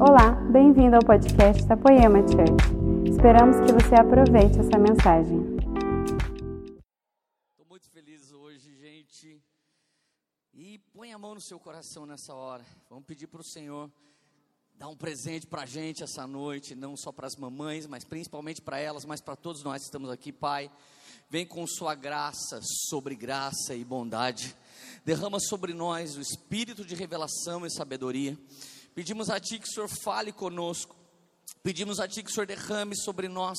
Olá, bem-vindo ao podcast da Poema Church. Esperamos que você aproveite essa mensagem. Estou muito feliz hoje, gente. E põe a mão no seu coração nessa hora. Vamos pedir para o Senhor dar um presente para a gente essa noite, não só para as mamães, mas principalmente para elas, mas para todos nós que estamos aqui, Pai. Vem com Sua graça, sobre graça e bondade. Derrama sobre nós o espírito de revelação e sabedoria. Pedimos a Ti que o Senhor fale conosco. Pedimos a Ti que o Senhor derrame sobre nós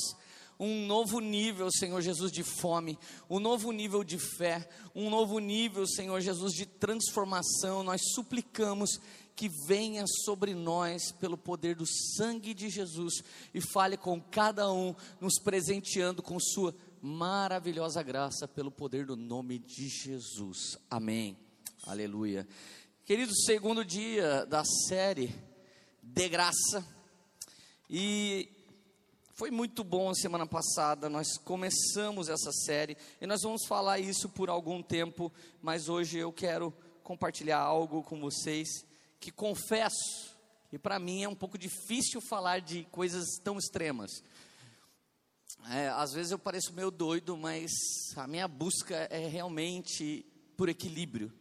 um novo nível, Senhor Jesus, de fome, um novo nível de fé, um novo nível, Senhor Jesus, de transformação. Nós suplicamos que venha sobre nós pelo poder do sangue de Jesus e fale com cada um, nos presenteando com Sua maravilhosa graça pelo poder do nome de Jesus. Amém. Aleluia. Querido, segundo dia da série de graça. E foi muito bom a semana passada, nós começamos essa série e nós vamos falar isso por algum tempo, mas hoje eu quero compartilhar algo com vocês que confesso que para mim é um pouco difícil falar de coisas tão extremas. É, às vezes eu pareço meio doido, mas a minha busca é realmente por equilíbrio.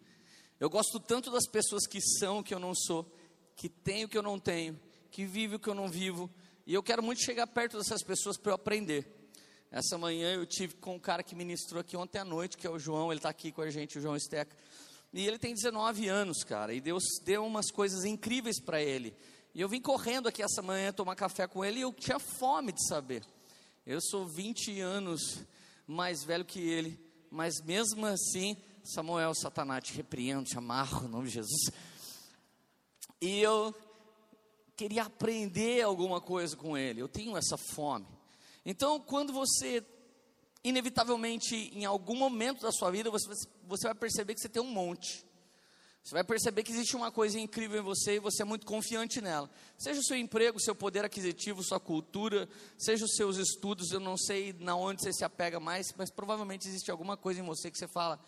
Eu gosto tanto das pessoas que são o que eu não sou, que têm o que eu não tenho, que vivem o que eu não vivo, e eu quero muito chegar perto dessas pessoas para eu aprender. Essa manhã eu tive com um cara que ministrou aqui ontem à noite, que é o João, ele está aqui com a gente, o João Esteca. E ele tem 19 anos, cara, e Deus deu umas coisas incríveis para ele. E eu vim correndo aqui essa manhã tomar café com ele e eu tinha fome de saber. Eu sou 20 anos mais velho que ele, mas mesmo assim, Samuel, Satanás, te repreendo, te amarro em nome de Jesus. E eu queria aprender alguma coisa com ele, eu tenho essa fome. Então, quando você inevitavelmente, em algum momento da sua vida, você, você vai perceber que você tem um monte. Você vai perceber que existe uma coisa incrível em você e você é muito confiante nela. Seja o seu emprego, seu poder aquisitivo, sua cultura, seja os seus estudos, eu não sei na onde você se apega mais, mas provavelmente existe alguma coisa em você que você fala,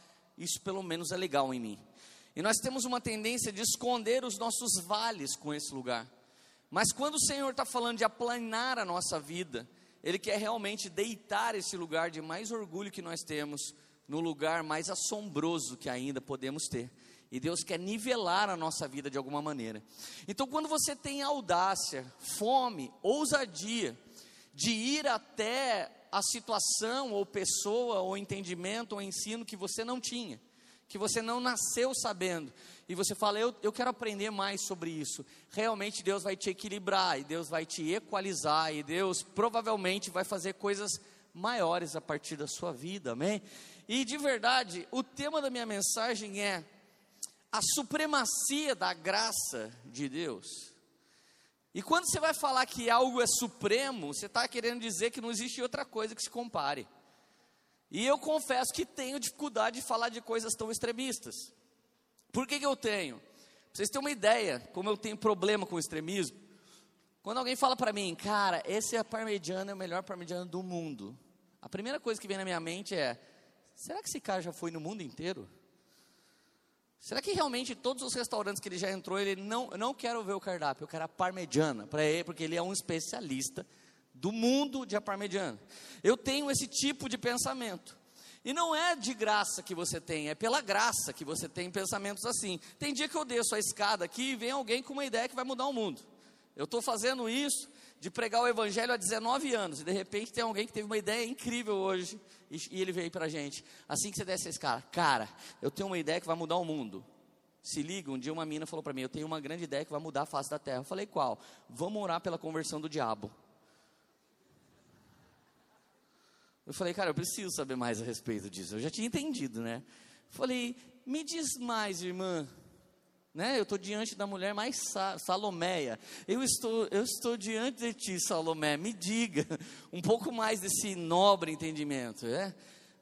isso pelo menos é legal em mim. E nós temos uma tendência de esconder os nossos vales com esse lugar. Mas quando o Senhor está falando de aplanar a nossa vida, ele quer realmente deitar esse lugar de mais orgulho que nós temos no lugar mais assombroso que ainda podemos ter. E Deus quer nivelar a nossa vida de alguma maneira. Então, quando você tem audácia, fome, ousadia de ir até a situação, ou pessoa, ou entendimento, ou ensino que você não tinha, que você não nasceu sabendo, e você fala, eu, eu quero aprender mais sobre isso, realmente Deus vai te equilibrar, e Deus vai te equalizar, e Deus provavelmente vai fazer coisas maiores a partir da sua vida, amém? E de verdade, o tema da minha mensagem é a supremacia da graça de Deus. E quando você vai falar que algo é supremo, você está querendo dizer que não existe outra coisa que se compare. E eu confesso que tenho dificuldade de falar de coisas tão extremistas. Por que, que eu tenho? Pra vocês terem uma ideia, como eu tenho problema com o extremismo. Quando alguém fala para mim, cara, esse é parmegiano é o melhor parmegiano do mundo. A primeira coisa que vem na minha mente é: será que esse cara já foi no mundo inteiro? Será que realmente todos os restaurantes que ele já entrou, ele não, não quero ver o cardápio, eu quero a parmegiana para ele, porque ele é um especialista do mundo de parmegiana. Eu tenho esse tipo de pensamento. E não é de graça que você tem, é pela graça que você tem pensamentos assim. Tem dia que eu desço a escada aqui e vem alguém com uma ideia que vai mudar o mundo. Eu estou fazendo isso de pregar o evangelho há 19 anos, e de repente tem alguém que teve uma ideia incrível hoje, e, e ele veio para a gente. Assim que você desce a escada, cara, eu tenho uma ideia que vai mudar o mundo. Se liga, um dia uma mina falou para mim, eu tenho uma grande ideia que vai mudar a face da terra. Eu falei, qual? Vamos orar pela conversão do diabo. Eu falei, cara, eu preciso saber mais a respeito disso. Eu já tinha entendido, né? Falei, me diz mais, irmã. Né? Eu estou diante da mulher mais sa Salomeia. Eu estou, eu estou diante de ti, Salomé. Me diga um pouco mais desse nobre entendimento. Né?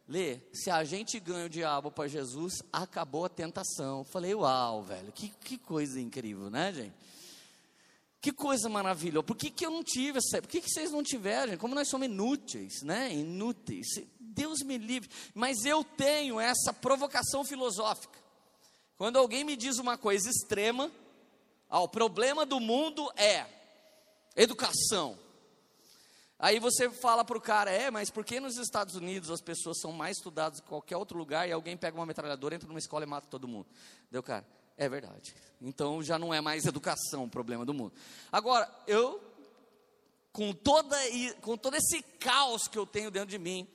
Lê, se a gente ganha o diabo para Jesus, acabou a tentação. Falei, uau, velho, que, que coisa incrível, né, gente? Que coisa maravilhosa. Por que, que eu não tive essa? Por que, que vocês não tiveram? Como nós somos inúteis, né? Inúteis. Deus me livre. Mas eu tenho essa provocação filosófica. Quando alguém me diz uma coisa extrema, ah, o problema do mundo é. Educação. Aí você fala para o cara, é, mas por que nos Estados Unidos as pessoas são mais estudadas que qualquer outro lugar e alguém pega uma metralhadora, entra numa escola e mata todo mundo? Deu, cara, é verdade. Então já não é mais educação o problema do mundo. Agora, eu, com, toda, com todo esse caos que eu tenho dentro de mim,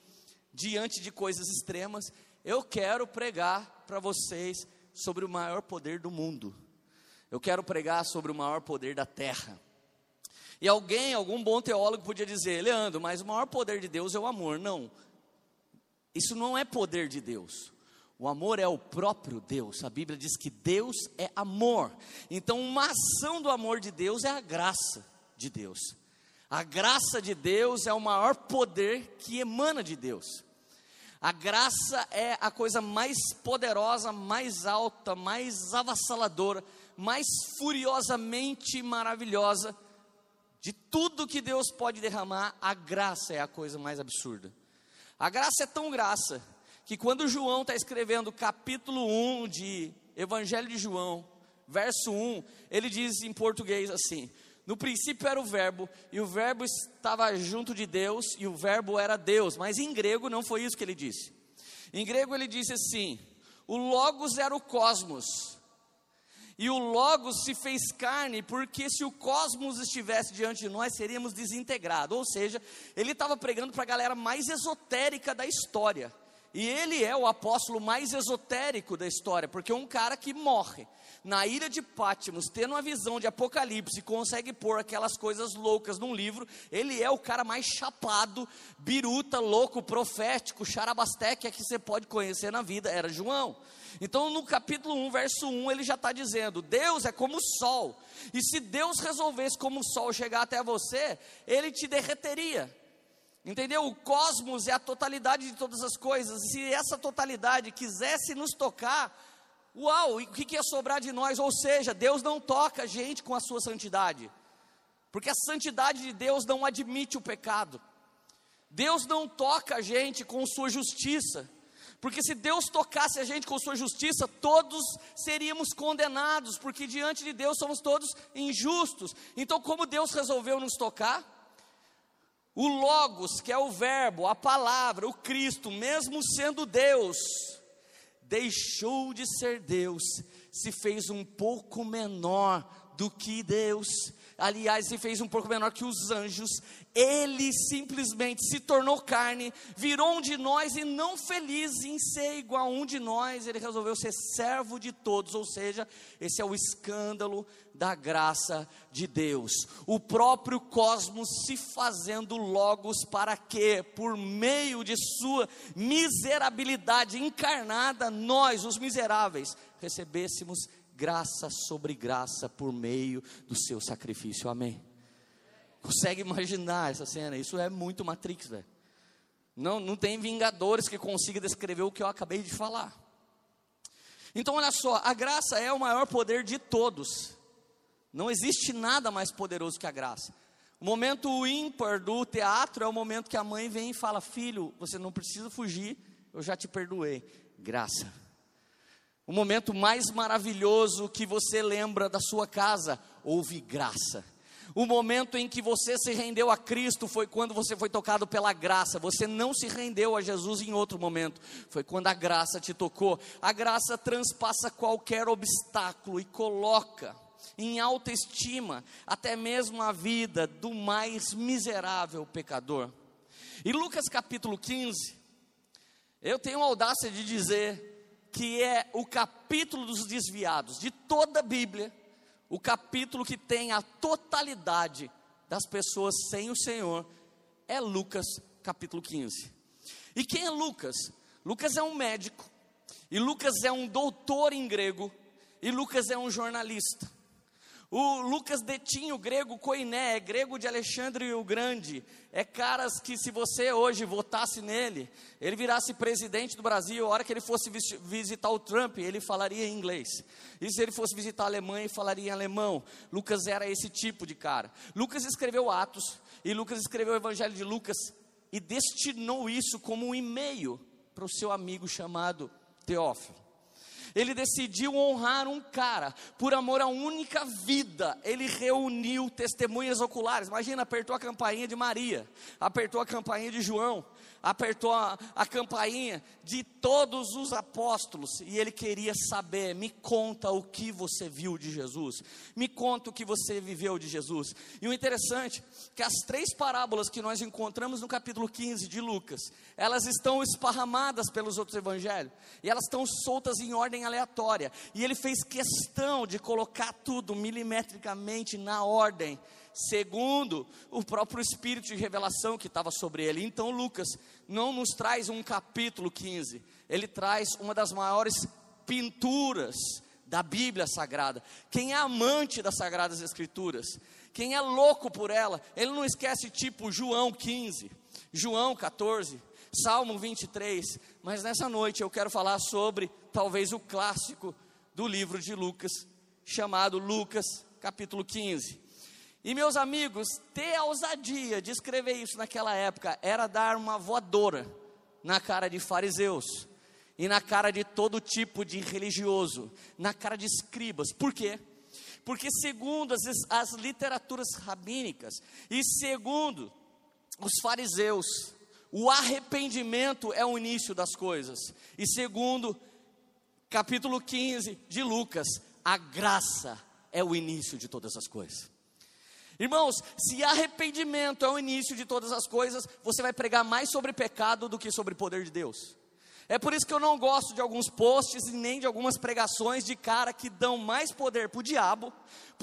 diante de coisas extremas, eu quero pregar para vocês sobre o maior poder do mundo. Eu quero pregar sobre o maior poder da terra. E alguém, algum bom teólogo podia dizer, Leandro, mas o maior poder de Deus é o amor. Não, isso não é poder de Deus. O amor é o próprio Deus. A Bíblia diz que Deus é amor. Então, uma ação do amor de Deus é a graça de Deus. A graça de Deus é o maior poder que emana de Deus. A graça é a coisa mais poderosa, mais alta, mais avassaladora, mais furiosamente maravilhosa de tudo que Deus pode derramar, a graça é a coisa mais absurda. A graça é tão graça que quando João está escrevendo capítulo 1 de Evangelho de João, verso 1, ele diz em português assim: No princípio era o Verbo, e o Verbo estava junto de Deus, e o Verbo era Deus. Mas em grego não foi isso que ele disse. Em grego ele disse assim: O Logos era o cosmos, e o Logos se fez carne, porque se o cosmos estivesse diante de nós, seríamos desintegrados. Ou seja, ele estava pregando para a galera mais esotérica da história. E ele é o apóstolo mais esotérico da história, porque é um cara que morre na ilha de Pátimos, tendo uma visão de Apocalipse, consegue pôr aquelas coisas loucas num livro. Ele é o cara mais chapado, biruta, louco, profético, charabasteque que você pode conhecer na vida. Era João. Então, no capítulo 1, verso 1, ele já está dizendo: Deus é como o sol, e se Deus resolvesse como o sol chegar até você, ele te derreteria. Entendeu? O cosmos é a totalidade de todas as coisas. Se essa totalidade quisesse nos tocar, uau, o que, que ia sobrar de nós? Ou seja, Deus não toca a gente com a sua santidade, porque a santidade de Deus não admite o pecado. Deus não toca a gente com sua justiça. Porque se Deus tocasse a gente com sua justiça, todos seríamos condenados, porque diante de Deus somos todos injustos. Então, como Deus resolveu nos tocar? O Logos, que é o Verbo, a palavra, o Cristo, mesmo sendo Deus, deixou de ser Deus, se fez um pouco menor do que Deus aliás, se fez um pouco menor que os anjos, ele simplesmente se tornou carne, virou um de nós e não feliz em ser igual a um de nós, ele resolveu ser servo de todos, ou seja, esse é o escândalo da graça de Deus. O próprio cosmos se fazendo logos para que, por meio de sua miserabilidade encarnada, nós, os miseráveis, recebêssemos graça sobre graça por meio do seu sacrifício. Amém. Consegue imaginar essa cena? Isso é muito Matrix, velho. Não, não tem vingadores que consiga descrever o que eu acabei de falar. Então, olha só, a graça é o maior poder de todos. Não existe nada mais poderoso que a graça. O momento ímpar do teatro é o momento que a mãe vem e fala: Filho, você não precisa fugir, eu já te perdoei. Graça. O momento mais maravilhoso que você lembra da sua casa, houve graça. O momento em que você se rendeu a Cristo foi quando você foi tocado pela graça. Você não se rendeu a Jesus em outro momento. Foi quando a graça te tocou. A graça transpassa qualquer obstáculo e coloca em alta estima até mesmo a vida do mais miserável pecador. E Lucas capítulo 15, eu tenho a audácia de dizer que é o capítulo dos desviados de toda a Bíblia, o capítulo que tem a totalidade das pessoas sem o Senhor, é Lucas capítulo 15. E quem é Lucas? Lucas é um médico, e Lucas é um doutor em grego, e Lucas é um jornalista. O Lucas detinha o grego koiné, é grego de Alexandre o Grande. É caras que se você hoje votasse nele, ele virasse presidente do Brasil, a hora que ele fosse visitar o Trump, ele falaria em inglês. E se ele fosse visitar a Alemanha, ele falaria em alemão. Lucas era esse tipo de cara. Lucas escreveu Atos, e Lucas escreveu o Evangelho de Lucas, e destinou isso como um e-mail para o seu amigo chamado Teófilo. Ele decidiu honrar um cara, por amor à única vida. Ele reuniu testemunhas oculares. Imagina, apertou a campainha de Maria, apertou a campainha de João, apertou a, a campainha de todos os apóstolos e ele queria saber: me conta o que você viu de Jesus, me conta o que você viveu de Jesus. E o interessante é que as três parábolas que nós encontramos no capítulo 15 de Lucas, elas estão esparramadas pelos outros evangelhos e elas estão soltas em ordem aleatória. E ele fez questão de colocar tudo milimetricamente na ordem segundo o próprio espírito de revelação que estava sobre ele. Então, Lucas não nos traz um capítulo 15, ele traz uma das maiores pinturas da Bíblia Sagrada. Quem é amante das Sagradas Escrituras, quem é louco por ela, ele não esquece tipo João 15, João 14, Salmo 23, mas nessa noite eu quero falar sobre talvez o clássico do livro de Lucas, chamado Lucas capítulo 15. E meus amigos, ter a ousadia de escrever isso naquela época era dar uma voadora na cara de fariseus e na cara de todo tipo de religioso, na cara de escribas. Por quê? Porque, segundo as, as literaturas rabínicas e segundo os fariseus, o arrependimento é o início das coisas. E segundo capítulo 15 de Lucas, a graça é o início de todas as coisas. Irmãos, se arrependimento é o início de todas as coisas, você vai pregar mais sobre pecado do que sobre poder de Deus. É por isso que eu não gosto de alguns posts e nem de algumas pregações de cara que dão mais poder para o diabo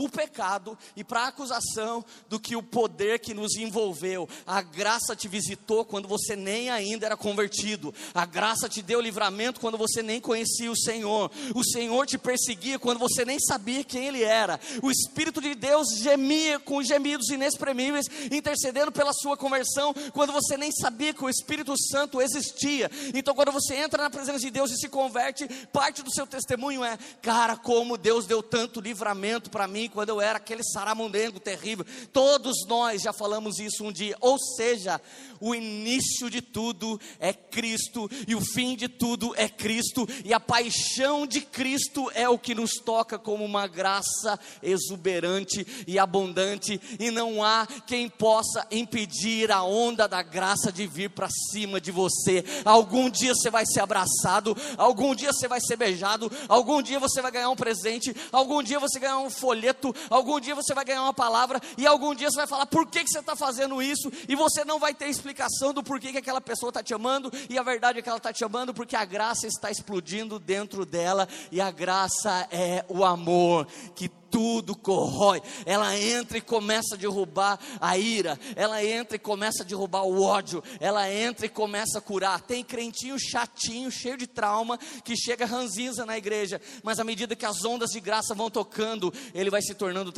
para o pecado e para a acusação do que o poder que nos envolveu. A graça te visitou quando você nem ainda era convertido. A graça te deu livramento quando você nem conhecia o Senhor. O Senhor te perseguia quando você nem sabia quem Ele era. O Espírito de Deus gemia com gemidos inexprimíveis, intercedendo pela sua conversão quando você nem sabia que o Espírito Santo existia. Então, quando você entra na presença de Deus e se converte, parte do seu testemunho é: cara, como Deus deu tanto livramento para mim quando eu era aquele saramundengo terrível. Todos nós já falamos isso um dia. Ou seja, o início de tudo é Cristo e o fim de tudo é Cristo, e a paixão de Cristo é o que nos toca como uma graça exuberante e abundante, e não há quem possa impedir a onda da graça de vir para cima de você. Algum dia você vai ser abraçado, algum dia você vai ser beijado, algum dia você vai ganhar um presente, algum dia você ganhar um folheto folheto, algum dia você vai ganhar uma palavra, e algum dia você vai falar por que, que você está fazendo isso, e você não vai ter explicação do porquê que aquela pessoa está te amando, e a verdade é que ela está te amando porque a graça está explodindo dentro dela, e a graça é o amor que tudo corrói. Ela entra e começa a derrubar a ira, ela entra e começa a derrubar o ódio, ela entra e começa a curar. Tem crentinho chatinho, cheio de trauma, que chega ranzinza na igreja, mas à medida que as ondas de graça vão tocando, ele vai se tornando,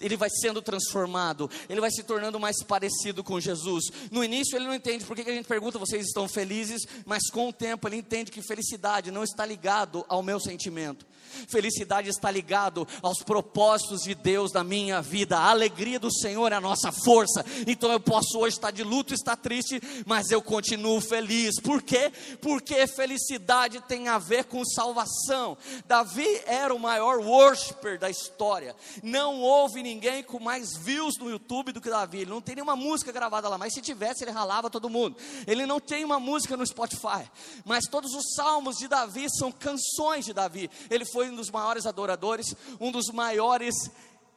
ele vai sendo transformado, ele vai se tornando mais parecido com Jesus. No início ele não entende por que a gente pergunta, vocês estão felizes, mas com o tempo ele entende que felicidade não está ligado ao meu sentimento. Felicidade está ligado aos propósitos de Deus na minha vida. A alegria do Senhor é a nossa força. Então eu posso hoje estar de luto, estar triste, mas eu continuo feliz. Por quê? Porque felicidade tem a ver com salvação. Davi era o maior worshiper da história. Não houve ninguém com mais views no YouTube do que Davi. Ele não tem nenhuma música gravada lá, mas se tivesse, ele ralava todo mundo. Ele não tem uma música no Spotify, mas todos os salmos de Davi são canções de Davi. Ele foi foi um dos maiores adoradores, um dos maiores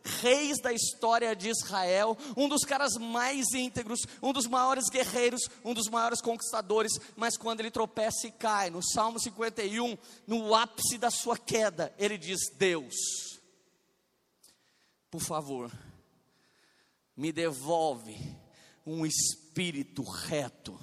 reis da história de Israel, um dos caras mais íntegros, um dos maiores guerreiros, um dos maiores conquistadores, mas quando ele tropeça e cai, no Salmo 51, no ápice da sua queda, ele diz: Deus, por favor, me devolve um espírito reto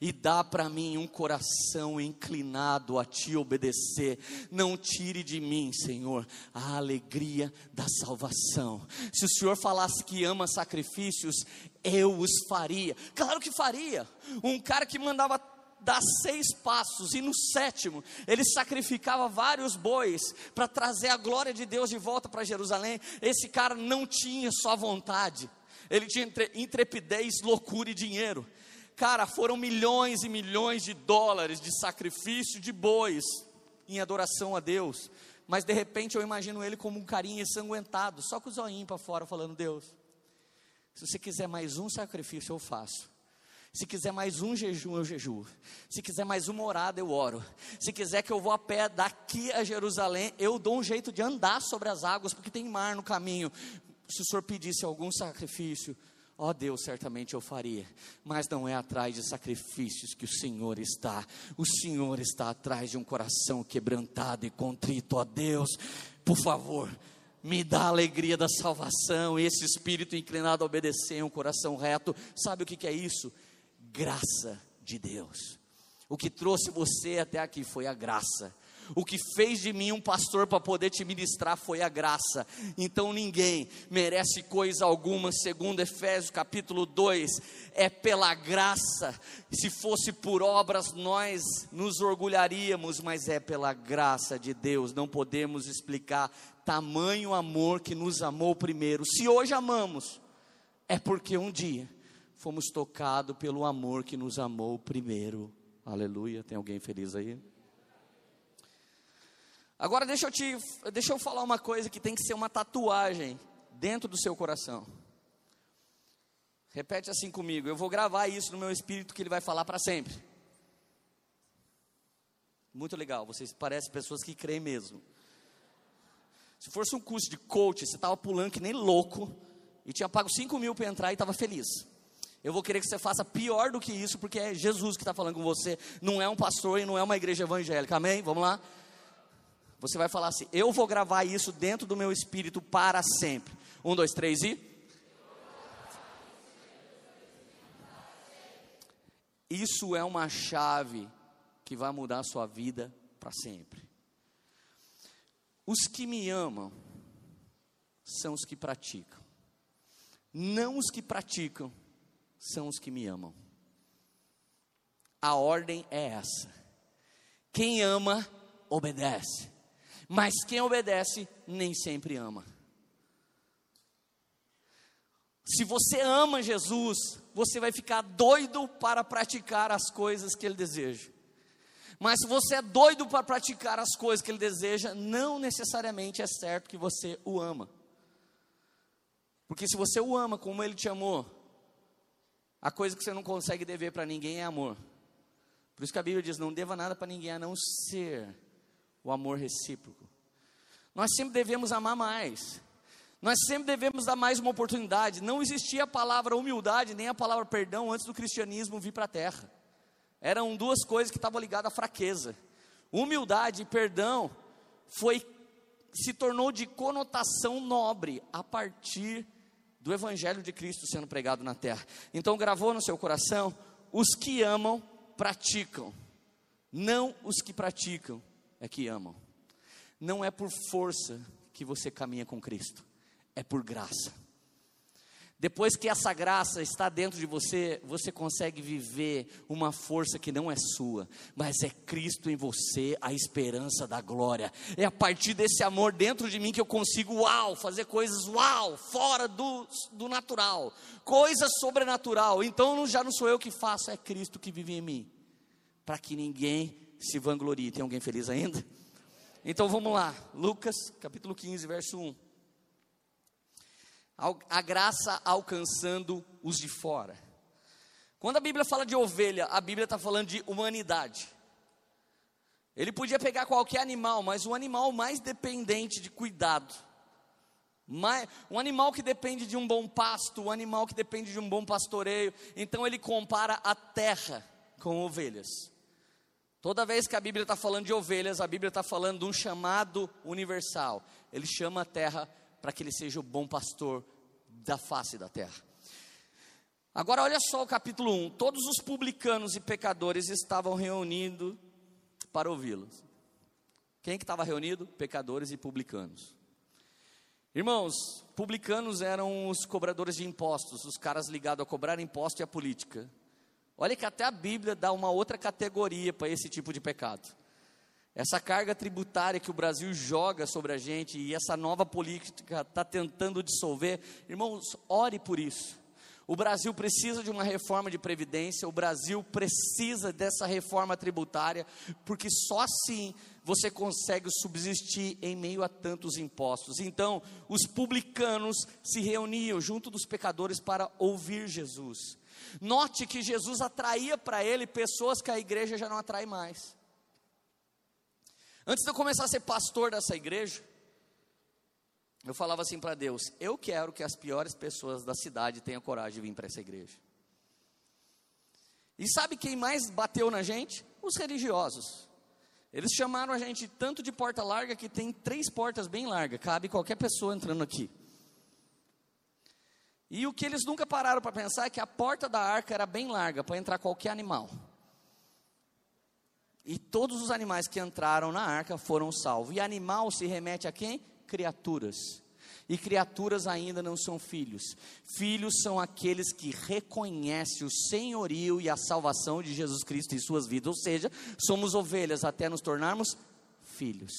e dá para mim um coração inclinado a te obedecer. Não tire de mim, Senhor, a alegria da salvação. Se o Senhor falasse que ama sacrifícios, eu os faria. Claro que faria. Um cara que mandava dar seis passos, e no sétimo, ele sacrificava vários bois para trazer a glória de Deus de volta para Jerusalém. Esse cara não tinha só vontade, ele tinha intrepidez, loucura e dinheiro. Cara, foram milhões e milhões de dólares de sacrifício de bois em adoração a Deus, mas de repente eu imagino ele como um carinha ensanguentado, só com o zoinho para fora, falando: Deus, se você quiser mais um sacrifício, eu faço. Se quiser mais um jejum, eu jejuo. Se quiser mais uma orada, eu oro. Se quiser que eu vou a pé daqui a Jerusalém, eu dou um jeito de andar sobre as águas, porque tem mar no caminho. Se o Senhor pedisse algum sacrifício, Ó oh Deus, certamente eu faria, mas não é atrás de sacrifícios que o Senhor está. O Senhor está atrás de um coração quebrantado e contrito. Ó oh Deus, por favor, me dá a alegria da salvação, esse espírito inclinado a obedecer, um coração reto. Sabe o que, é isso? Graça de Deus. O que trouxe você até aqui foi a graça. O que fez de mim um pastor para poder te ministrar foi a graça. Então ninguém merece coisa alguma, segundo Efésios capítulo 2, é pela graça. Se fosse por obras nós nos orgulharíamos, mas é pela graça de Deus. Não podemos explicar tamanho amor que nos amou primeiro. Se hoje amamos, é porque um dia fomos tocados pelo amor que nos amou primeiro. Aleluia. Tem alguém feliz aí? Agora deixa eu te, deixa eu falar uma coisa que tem que ser uma tatuagem dentro do seu coração. Repete assim comigo. Eu vou gravar isso no meu espírito que ele vai falar para sempre. Muito legal. Vocês parecem pessoas que creem mesmo. Se fosse um curso de coach, você estava pulando que nem louco e tinha pago 5 mil para entrar e estava feliz. Eu vou querer que você faça pior do que isso, porque é Jesus que está falando com você, não é um pastor e não é uma igreja evangélica. Amém? Vamos lá? Você vai falar assim: Eu vou gravar isso dentro do meu espírito para sempre. Um, dois, três e. Isso é uma chave que vai mudar a sua vida para sempre. Os que me amam são os que praticam. Não os que praticam são os que me amam. A ordem é essa. Quem ama, obedece. Mas quem obedece nem sempre ama. Se você ama Jesus, você vai ficar doido para praticar as coisas que ele deseja. Mas se você é doido para praticar as coisas que ele deseja, não necessariamente é certo que você o ama. Porque se você o ama como ele te amou, a coisa que você não consegue dever para ninguém é amor. Por isso que a Bíblia diz: não deva nada para ninguém a não ser o amor recíproco. Nós sempre devemos amar mais. Nós sempre devemos dar mais uma oportunidade. Não existia a palavra humildade nem a palavra perdão antes do cristianismo vir para a terra. Eram duas coisas que estavam ligadas à fraqueza. Humildade e perdão foi se tornou de conotação nobre a partir do evangelho de Cristo sendo pregado na terra. Então gravou no seu coração, os que amam praticam. Não os que praticam é que amam. Não é por força que você caminha com Cristo, é por graça. Depois que essa graça está dentro de você, você consegue viver uma força que não é sua, mas é Cristo em você, a esperança da glória. É a partir desse amor dentro de mim que eu consigo, uau, fazer coisas, uau, fora do, do natural, coisas sobrenatural. Então já não sou eu que faço, é Cristo que vive em mim, para que ninguém se vanglorie. Tem alguém feliz ainda? Então vamos lá, Lucas capítulo 15, verso 1. A graça alcançando os de fora. Quando a Bíblia fala de ovelha, a Bíblia está falando de humanidade. Ele podia pegar qualquer animal, mas o animal mais dependente de cuidado, um animal que depende de um bom pasto, um animal que depende de um bom pastoreio. Então ele compara a terra com ovelhas. Toda vez que a Bíblia está falando de ovelhas, a Bíblia está falando de um chamado universal. Ele chama a terra para que ele seja o bom pastor da face da terra. Agora olha só o capítulo 1. Todos os publicanos e pecadores estavam reunidos para ouvi-los. Quem que estava reunido? Pecadores e publicanos. Irmãos, publicanos eram os cobradores de impostos, os caras ligados a cobrar imposto e a política. Olha que até a Bíblia dá uma outra categoria para esse tipo de pecado. Essa carga tributária que o Brasil joga sobre a gente e essa nova política está tentando dissolver, irmãos, ore por isso. O Brasil precisa de uma reforma de previdência, o Brasil precisa dessa reforma tributária, porque só assim você consegue subsistir em meio a tantos impostos. Então, os publicanos se reuniam junto dos pecadores para ouvir Jesus. Note que Jesus atraía para ele pessoas que a igreja já não atrai mais. Antes de eu começar a ser pastor dessa igreja, eu falava assim para Deus: eu quero que as piores pessoas da cidade tenham coragem de vir para essa igreja. E sabe quem mais bateu na gente? Os religiosos. Eles chamaram a gente tanto de porta larga que tem três portas bem largas, cabe qualquer pessoa entrando aqui. E o que eles nunca pararam para pensar é que a porta da arca era bem larga para entrar qualquer animal. E todos os animais que entraram na arca foram salvos. E animal se remete a quem? Criaturas. E criaturas ainda não são filhos. Filhos são aqueles que reconhecem o senhorio e a salvação de Jesus Cristo em suas vidas. Ou seja, somos ovelhas até nos tornarmos filhos.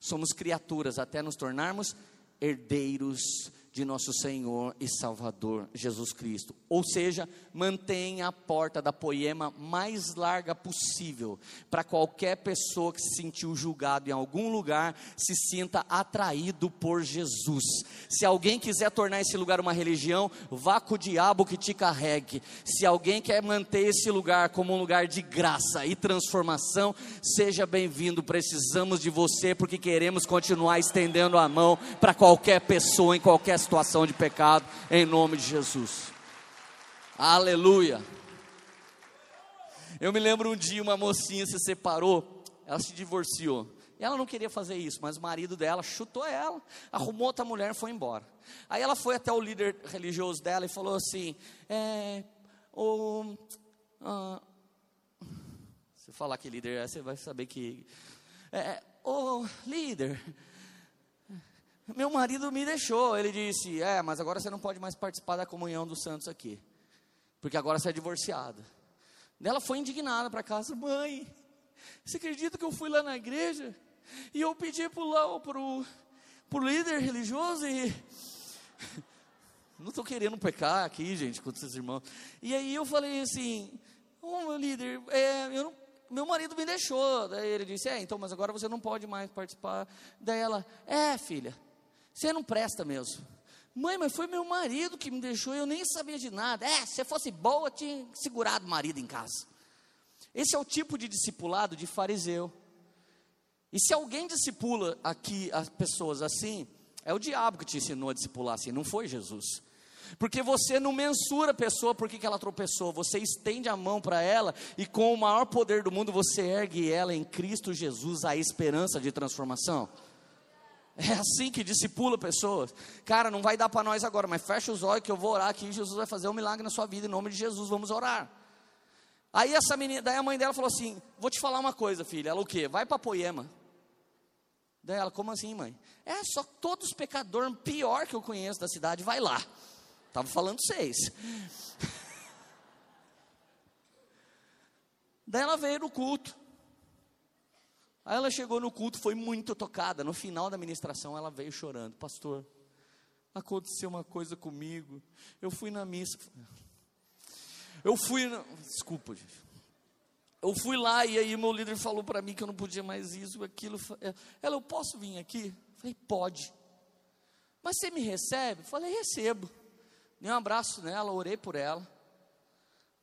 Somos criaturas até nos tornarmos herdeiros de nosso Senhor e Salvador Jesus Cristo. Ou seja, mantenha a porta da poema mais larga possível, para qualquer pessoa que se sentiu julgado em algum lugar se sinta atraído por Jesus. Se alguém quiser tornar esse lugar uma religião, vá com o diabo que te carregue. Se alguém quer manter esse lugar como um lugar de graça e transformação, seja bem-vindo. Precisamos de você porque queremos continuar estendendo a mão para qualquer pessoa em qualquer situação de pecado, em nome de Jesus. Aleluia. Eu me lembro um dia uma mocinha se separou, ela se divorciou. Ela não queria fazer isso, mas o marido dela chutou ela, arrumou outra mulher e foi embora. Aí ela foi até o líder religioso dela e falou assim: é, o, ah, se falar que líder é, você vai saber que. É, o líder, meu marido me deixou. Ele disse: É, mas agora você não pode mais participar da comunhão dos santos aqui, porque agora você é divorciada. Ela foi indignada para casa: Mãe, você acredita que eu fui lá na igreja e eu pedi para o líder religioso e. Não estou querendo pecar aqui, gente, com esses irmãos. E aí eu falei assim: Ô oh, meu líder, é, eu não, meu marido me deixou. Daí ele disse: É, então, mas agora você não pode mais participar. Daí ela: É, filha, você não presta mesmo. Mãe, mas foi meu marido que me deixou, eu nem sabia de nada. É, se fosse boa, tinha segurado o marido em casa. Esse é o tipo de discipulado de fariseu. E se alguém discipula aqui as pessoas assim, é o diabo que te ensinou a discipular assim, não foi Jesus. Porque você não mensura a pessoa porque que ela tropeçou, você estende a mão para ela e com o maior poder do mundo você ergue ela em Cristo Jesus, a esperança de transformação. É assim que discipula pessoas. Cara, não vai dar para nós agora, mas fecha os olhos que eu vou orar aqui. Jesus vai fazer um milagre na sua vida em nome de Jesus. Vamos orar. Aí essa menina, daí a mãe dela falou assim: Vou te falar uma coisa, filha. Ela o quê? Vai para Poema. Daí ela, como assim, mãe? É só todos os pecadores pior que eu conheço da cidade, vai lá. Tava falando seis. daí ela veio no culto. Aí ela chegou no culto, foi muito tocada. No final da ministração, ela veio chorando: Pastor, aconteceu uma coisa comigo. Eu fui na missa. Eu fui. Na... Desculpa, gente. Eu fui lá e aí meu líder falou para mim que eu não podia mais isso, aquilo. Ela, eu posso vir aqui? falei, pode. Mas você me recebe? falei, recebo. Dei um abraço nela, orei por ela.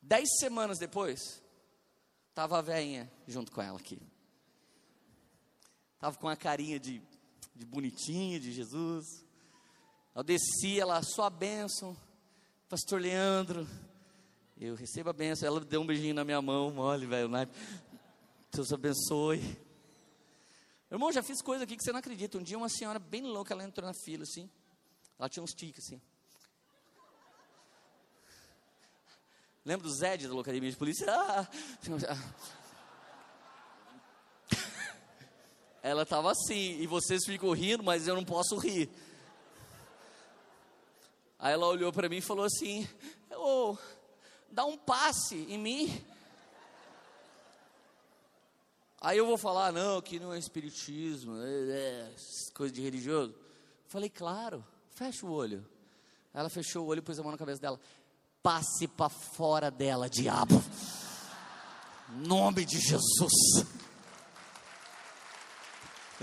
Dez semanas depois, estava a velhinha junto com ela aqui. Estava com a carinha de, de bonitinho de Jesus. Eu desci, ela, sua bênção, pastor Leandro. Eu recebo a bênção. Ela deu um beijinho na minha mão, mole, velho. Né? Deus abençoe. Irmão, já fiz coisa aqui que você não acredita. Um dia uma senhora bem louca, ela entrou na fila assim. Ela tinha uns tiques assim. Lembra do Zed da Locademia de Polícia? Ah, ela estava assim, e vocês ficam rindo, mas eu não posso rir. Aí ela olhou para mim e falou assim: oh, dá um passe em mim. Aí eu vou falar, não, que não é espiritismo, é, é coisa de religioso. Falei, claro, fecha o olho. Ela fechou o olho e pôs a mão na cabeça dela. Passe para fora dela, diabo. Nome de Jesus.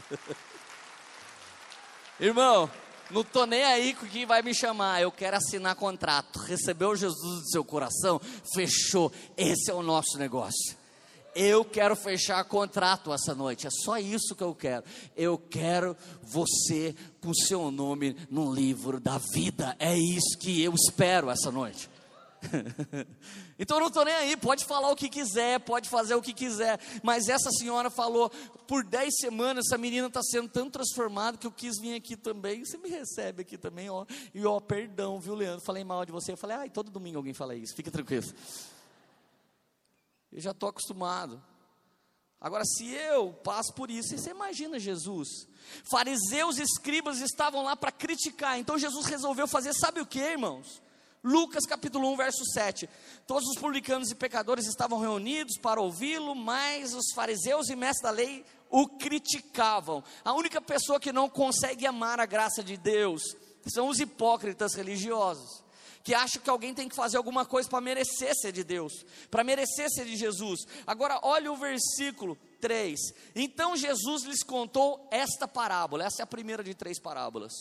Irmão, não tô nem aí com quem vai me chamar. Eu quero assinar contrato. Recebeu Jesus no seu coração? Fechou. Esse é o nosso negócio. Eu quero fechar contrato essa noite. É só isso que eu quero. Eu quero você com seu nome no livro da vida. É isso que eu espero essa noite. então eu não estou nem aí, pode falar o que quiser, pode fazer o que quiser, mas essa senhora falou, por 10 semanas essa menina está sendo tão transformada que eu quis vir aqui também, você me recebe aqui também, ó, e ó, perdão, viu Leandro, falei mal de você, eu falei, ai, todo domingo alguém fala isso, fica tranquilo, eu já estou acostumado, agora se eu passo por isso, você imagina Jesus, fariseus e escribas estavam lá para criticar, então Jesus resolveu fazer, sabe o que irmãos? Lucas capítulo 1, verso 7. Todos os publicanos e pecadores estavam reunidos para ouvi-lo, mas os fariseus e mestres da lei o criticavam. A única pessoa que não consegue amar a graça de Deus são os hipócritas religiosos, que acham que alguém tem que fazer alguma coisa para merecer ser de Deus, para merecer ser de Jesus. Agora, olha o versículo 3. Então Jesus lhes contou esta parábola, essa é a primeira de três parábolas.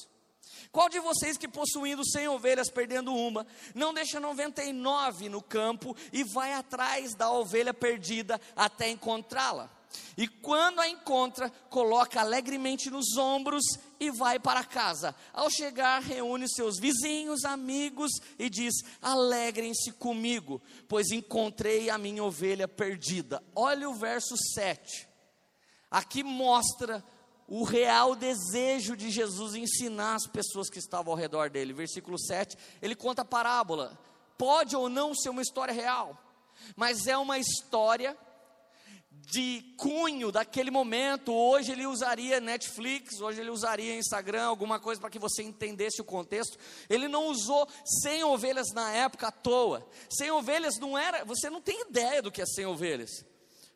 Qual de vocês que possuindo cem ovelhas, perdendo uma, não deixa 99 no campo e vai atrás da ovelha perdida até encontrá-la? E quando a encontra, coloca alegremente nos ombros e vai para casa. Ao chegar, reúne seus vizinhos, amigos e diz: Alegrem-se comigo, pois encontrei a minha ovelha perdida. Olha o verso 7. Aqui mostra o real desejo de Jesus ensinar as pessoas que estavam ao redor dele. Versículo 7, ele conta a parábola. Pode ou não ser uma história real, mas é uma história de cunho daquele momento. Hoje ele usaria Netflix, hoje ele usaria Instagram, alguma coisa para que você entendesse o contexto. Ele não usou 100 ovelhas na época à toa. 100 ovelhas não era, você não tem ideia do que é 100 ovelhas.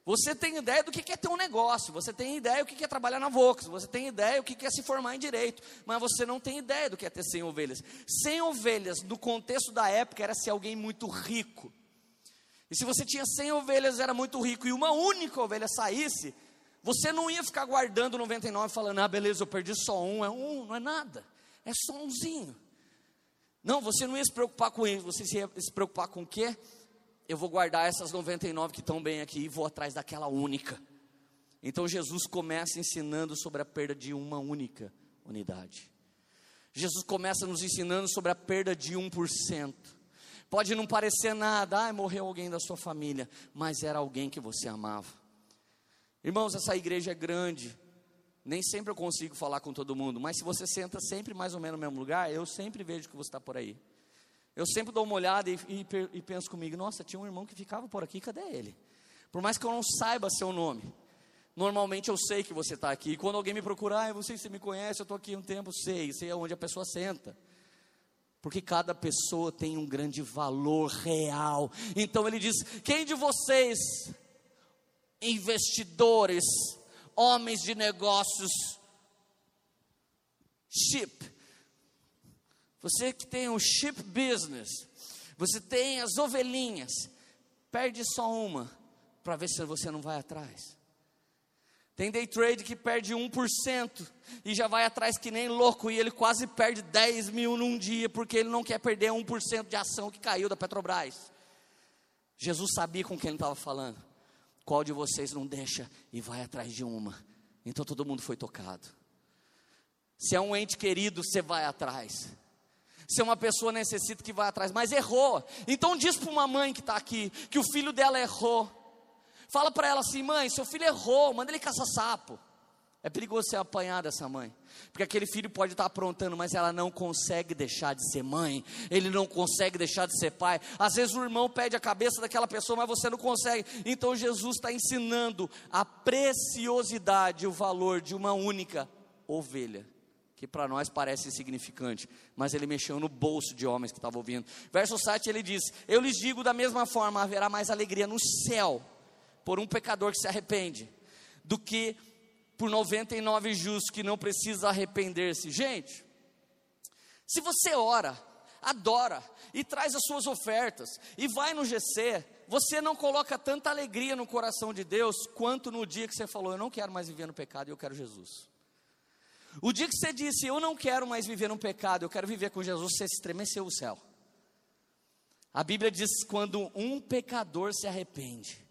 Você tem ideia do que é ter um negócio, você tem ideia do que é trabalhar na Vox, você tem ideia do que é se formar em direito, mas você não tem ideia do que é ter 100 ovelhas. 100 ovelhas, no contexto da época, era ser alguém muito rico. E se você tinha 100 ovelhas, era muito rico, e uma única ovelha saísse, você não ia ficar guardando 99 falando, ah, beleza, eu perdi só um, é um, não é nada, é só umzinho. Não, você não ia se preocupar com isso, você ia se preocupar com o quê? Eu vou guardar essas 99 que estão bem aqui e vou atrás daquela única. Então Jesus começa ensinando sobre a perda de uma única unidade. Jesus começa nos ensinando sobre a perda de 1%. Pode não parecer nada, ah, morreu alguém da sua família, mas era alguém que você amava. Irmãos, essa igreja é grande, nem sempre eu consigo falar com todo mundo, mas se você senta sempre mais ou menos no mesmo lugar, eu sempre vejo que você está por aí. Eu sempre dou uma olhada e, e, e, penso comigo: nossa, tinha um irmão que ficava por aqui, cadê ele? Por mais que eu não saiba seu nome, normalmente eu sei que você está aqui. E quando alguém me procurar, ah, se você me conhece, eu estou aqui um tempo, sei, sei aonde a pessoa senta. Porque cada pessoa tem um grande valor real. Então ele diz: quem de vocês, investidores, homens de negócios, chip, você que tem o chip business, você tem as ovelhinhas, perde só uma para ver se você não vai atrás. Tem day trade que perde 1% e já vai atrás que nem louco e ele quase perde 10 mil num dia porque ele não quer perder 1% de ação que caiu da Petrobras. Jesus sabia com quem ele estava falando. Qual de vocês não deixa e vai atrás de uma? Então todo mundo foi tocado. Se é um ente querido, você vai atrás se uma pessoa necessita que vai atrás, mas errou. Então diz para uma mãe que está aqui que o filho dela errou. Fala para ela assim, mãe, seu filho errou, manda ele caçar sapo. É perigoso ser apanhado essa mãe, porque aquele filho pode estar tá aprontando, mas ela não consegue deixar de ser mãe, ele não consegue deixar de ser pai. Às vezes o irmão pede a cabeça daquela pessoa, mas você não consegue. Então Jesus está ensinando a preciosidade, o valor de uma única ovelha que para nós parece insignificante, mas ele mexeu no bolso de homens que estavam ouvindo. Verso 7 ele diz: Eu lhes digo da mesma forma: haverá mais alegria no céu por um pecador que se arrepende, do que por 99 justos que não precisa arrepender-se. Gente, se você ora, adora e traz as suas ofertas e vai no GC, você não coloca tanta alegria no coração de Deus quanto no dia que você falou: Eu não quero mais viver no pecado e eu quero Jesus. O dia que você disse, eu não quero mais viver no pecado, eu quero viver com Jesus, você estremeceu o céu. A Bíblia diz: quando um pecador se arrepende.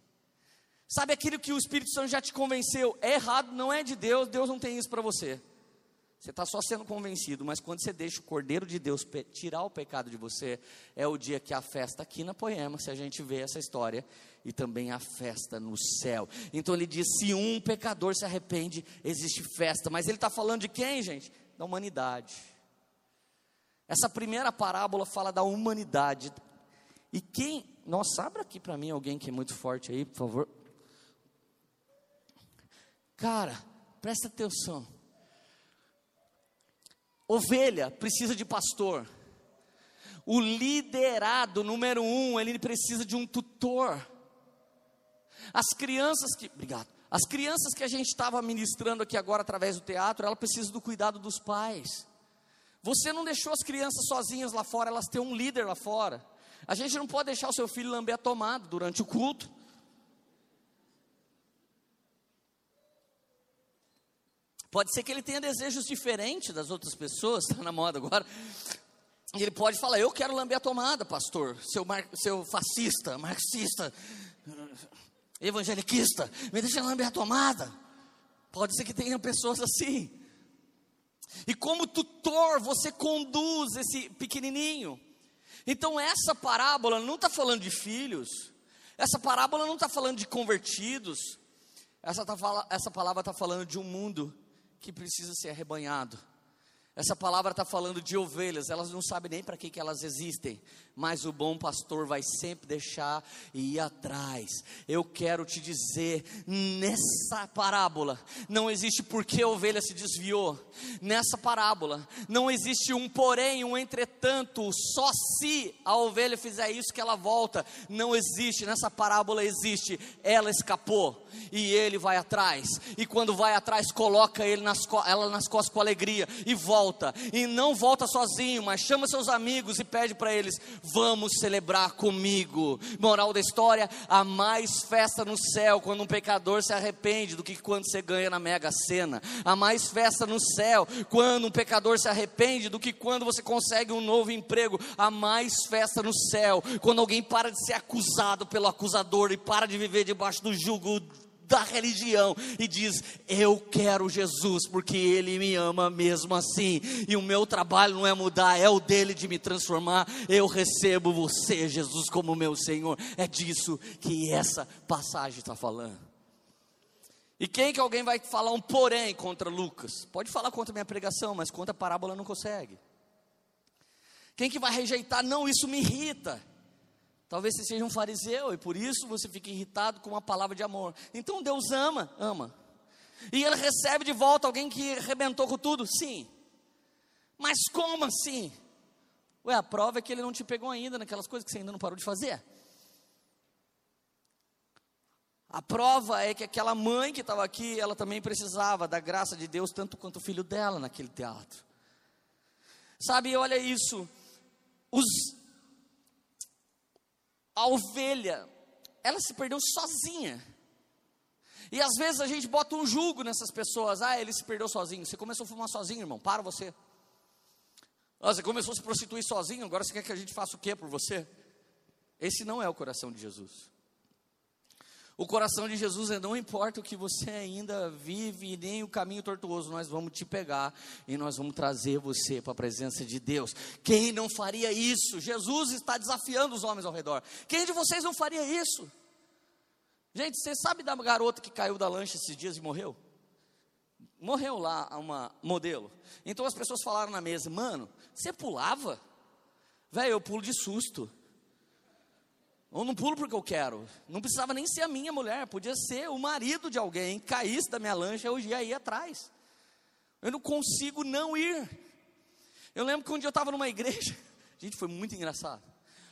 Sabe aquilo que o Espírito Santo já te convenceu? É errado, não é de Deus, Deus não tem isso para você. Você está só sendo convencido, mas quando você deixa o Cordeiro de Deus tirar o pecado de você, é o dia que a festa aqui na Poema, se a gente vê essa história, e também a festa no céu. Então ele diz: se um pecador se arrepende, existe festa. Mas ele está falando de quem, gente? Da humanidade. Essa primeira parábola fala da humanidade. E quem. Nossa, abra aqui para mim alguém que é muito forte aí, por favor. Cara, presta atenção. Ovelha precisa de pastor. O liderado número um, ele precisa de um tutor. As crianças que, obrigado. As crianças que a gente estava ministrando aqui agora através do teatro, ela precisa do cuidado dos pais. Você não deixou as crianças sozinhas lá fora, elas têm um líder lá fora. A gente não pode deixar o seu filho lamber a tomada durante o culto. Pode ser que ele tenha desejos diferentes das outras pessoas, está na moda agora. E ele pode falar: Eu quero lamber a tomada, pastor, seu, mar, seu fascista, marxista, evangeliquista, me deixa lamber a tomada. Pode ser que tenha pessoas assim. E como tutor, você conduz esse pequenininho. Então, essa parábola não está falando de filhos, essa parábola não está falando de convertidos, essa, tá, essa palavra está falando de um mundo que precisa ser arrebanhado. Essa palavra está falando de ovelhas, elas não sabem nem para que, que elas existem, mas o bom pastor vai sempre deixar e ir atrás. Eu quero te dizer, nessa parábola, não existe porque a ovelha se desviou. Nessa parábola, não existe um porém, um entretanto, só se a ovelha fizer isso que ela volta. Não existe, nessa parábola existe, ela escapou e ele vai atrás. E quando vai atrás, coloca ele nas, ela nas costas com alegria e volta. E não volta sozinho, mas chama seus amigos e pede para eles: vamos celebrar comigo. Moral da história: há mais festa no céu quando um pecador se arrepende do que quando você ganha na Mega Sena. Há mais festa no céu quando um pecador se arrepende do que quando você consegue um novo emprego. Há mais festa no céu quando alguém para de ser acusado pelo acusador e para de viver debaixo do jugo da religião e diz: Eu quero Jesus porque Ele me ama mesmo assim, e o meu trabalho não é mudar, é o dele de me transformar. Eu recebo você, Jesus, como meu Senhor. É disso que essa passagem está falando. E quem que alguém vai falar um porém contra Lucas? Pode falar contra minha pregação, mas contra a parábola não consegue. Quem que vai rejeitar? Não, isso me irrita. Talvez você seja um fariseu e por isso você fica irritado com uma palavra de amor. Então Deus ama, ama. E ele recebe de volta alguém que arrebentou com tudo? Sim. Mas como assim? Ué, a prova é que ele não te pegou ainda naquelas coisas que você ainda não parou de fazer. A prova é que aquela mãe que estava aqui, ela também precisava da graça de Deus, tanto quanto o filho dela naquele teatro. Sabe, olha isso. Os a ovelha, ela se perdeu sozinha. E às vezes a gente bota um julgo nessas pessoas. Ah, ele se perdeu sozinho. Você começou a fumar sozinho, irmão. Para você. Ah, você começou a se prostituir sozinho. Agora você quer que a gente faça o que por você? Esse não é o coração de Jesus. O coração de Jesus é não importa o que você ainda vive, nem o caminho tortuoso, nós vamos te pegar e nós vamos trazer você para a presença de Deus. Quem não faria isso? Jesus está desafiando os homens ao redor. Quem de vocês não faria isso? Gente, você sabe da garota que caiu da lancha esses dias e morreu? Morreu lá uma modelo. Então as pessoas falaram na mesa: Mano, você pulava? Velho, eu pulo de susto. Ou não pulo porque eu quero. Não precisava nem ser a minha mulher, podia ser o marido de alguém, caísse da minha lancha, eu ia ir atrás. Eu não consigo não ir. Eu lembro que um dia eu estava numa igreja, gente, foi muito engraçado.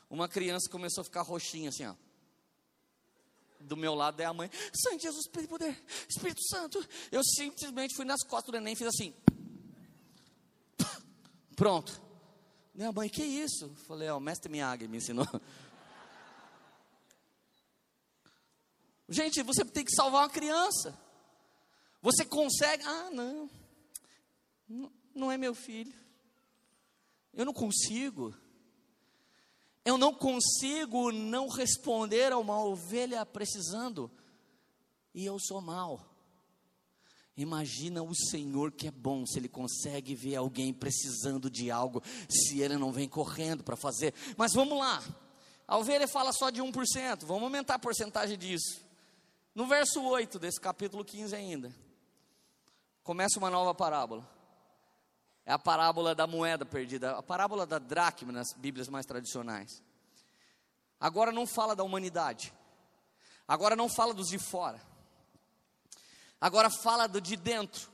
Uma criança começou a ficar roxinha assim, ó. Do meu lado é a mãe, Santo Jesus, poder, Espírito Santo. Eu simplesmente fui nas costas do neném e fiz assim. Pronto. Minha mãe, que isso? Falei, ó, o mestre Miyagi me ensinou. Gente, você tem que salvar uma criança. Você consegue? Ah, não. Não é meu filho. Eu não consigo. Eu não consigo não responder a uma ovelha precisando. E eu sou mal. Imagina o Senhor que é bom, se Ele consegue ver alguém precisando de algo, se Ele não vem correndo para fazer. Mas vamos lá, a ovelha fala só de 1%, vamos aumentar a porcentagem disso. No verso 8 desse capítulo 15 ainda, começa uma nova parábola. É a parábola da moeda perdida, a parábola da dracma nas Bíblias mais tradicionais. Agora não fala da humanidade, agora não fala dos de fora Agora fala do de dentro.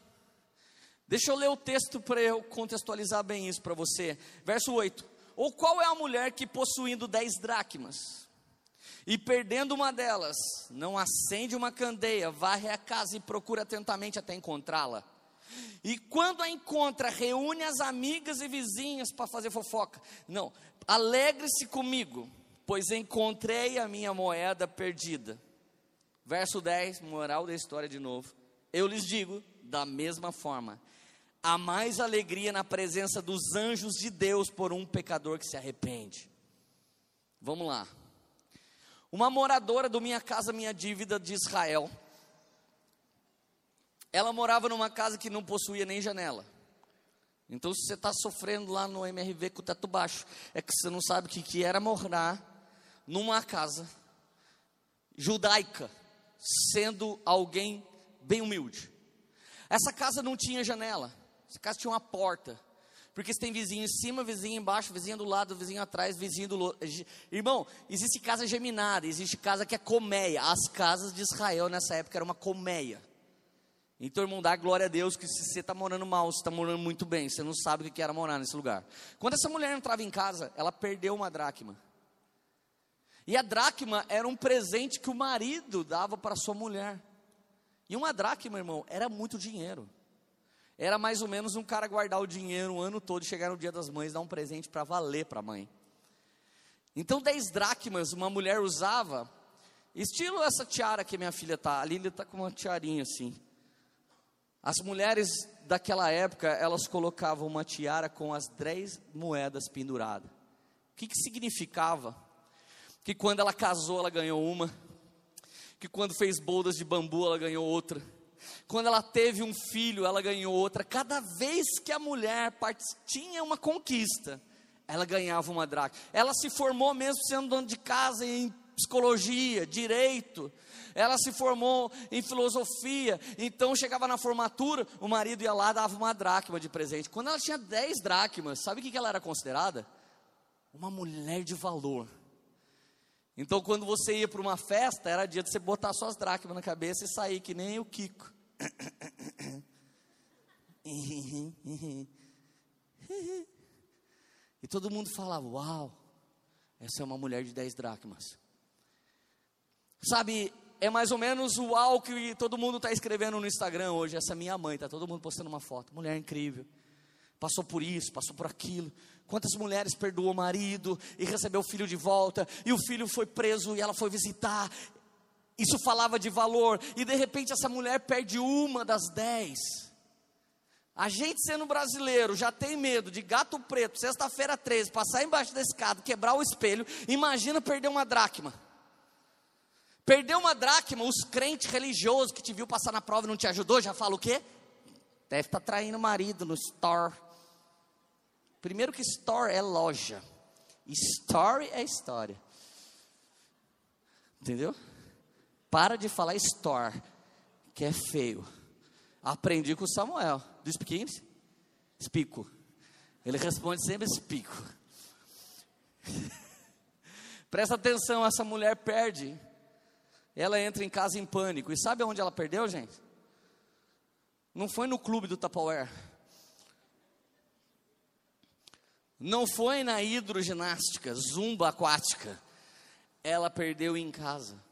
Deixa eu ler o texto para eu contextualizar bem isso para você. Verso 8. Ou qual é a mulher que possuindo dez dracmas e perdendo uma delas, não acende uma candeia, varre a casa e procura atentamente até encontrá-la? E quando a encontra, reúne as amigas e vizinhas para fazer fofoca. Não, alegre-se comigo, pois encontrei a minha moeda perdida. Verso 10, moral da história de novo. Eu lhes digo, da mesma forma, há mais alegria na presença dos anjos de Deus por um pecador que se arrepende. Vamos lá. Uma moradora do Minha Casa Minha Dívida de Israel. Ela morava numa casa que não possuía nem janela. Então, se você está sofrendo lá no MRV com o teto baixo, é que você não sabe o que, que era morar numa casa judaica sendo alguém bem humilde. Essa casa não tinha janela, essa casa tinha uma porta. Porque você tem vizinho em cima, vizinho embaixo, vizinho do lado, vizinho atrás, vizinho do outro. Irmão, existe casa geminada, existe casa que é colmeia. As casas de Israel nessa época era uma colmeia. Então, irmão, dá glória a Deus que se você está morando mal, você está morando muito bem, você não sabe o que era morar nesse lugar. Quando essa mulher entrava em casa, ela perdeu uma dracma. E a dracma era um presente que o marido dava para sua mulher. E uma dracma, irmão, era muito dinheiro. Era mais ou menos um cara guardar o dinheiro o ano todo, chegar no dia das mães, dar um presente para valer para a mãe. Então, 10 dracmas uma mulher usava, estilo essa tiara que minha filha tá. A Lília tá com uma tiarinha assim. As mulheres daquela época, elas colocavam uma tiara com as 10 moedas penduradas. O que, que significava? que quando ela casou, ela ganhou uma, que quando fez boldas de bambu, ela ganhou outra, quando ela teve um filho, ela ganhou outra. Cada vez que a mulher tinha uma conquista, ela ganhava uma dracma. Ela se formou mesmo sendo dona de casa em psicologia, direito. Ela se formou em filosofia. Então chegava na formatura, o marido ia lá dava uma dracma de presente. Quando ela tinha 10 dracmas, sabe o que ela era considerada? Uma mulher de valor. Então, quando você ia para uma festa, era dia de você botar suas dracmas na cabeça e sair, que nem o Kiko. E todo mundo falava: Uau, essa é uma mulher de 10 dracmas. Sabe, é mais ou menos o uau que todo mundo está escrevendo no Instagram hoje. Essa minha mãe, está todo mundo postando uma foto. Mulher incrível passou por isso, passou por aquilo. Quantas mulheres perdoou o marido e recebeu o filho de volta, e o filho foi preso e ela foi visitar. Isso falava de valor, e de repente essa mulher perde uma das dez. A gente sendo brasileiro já tem medo de gato preto, sexta-feira 13, passar embaixo da escada, quebrar o espelho. Imagina perder uma dracma. Perder uma dracma, os crentes religiosos que te viu passar na prova e não te ajudou, já fala o quê? Deve estar tá traindo o marido no store. Primeiro que store é loja. Story é história. Entendeu? Para de falar store, que é feio. Aprendi com Samuel. Do English? Spico. Ele responde sempre espico. Presta atenção, essa mulher perde. Ela entra em casa em pânico. E sabe onde ela perdeu, gente? Não foi no clube do Tupperware. Não foi na hidroginástica, zumba aquática. Ela perdeu em casa.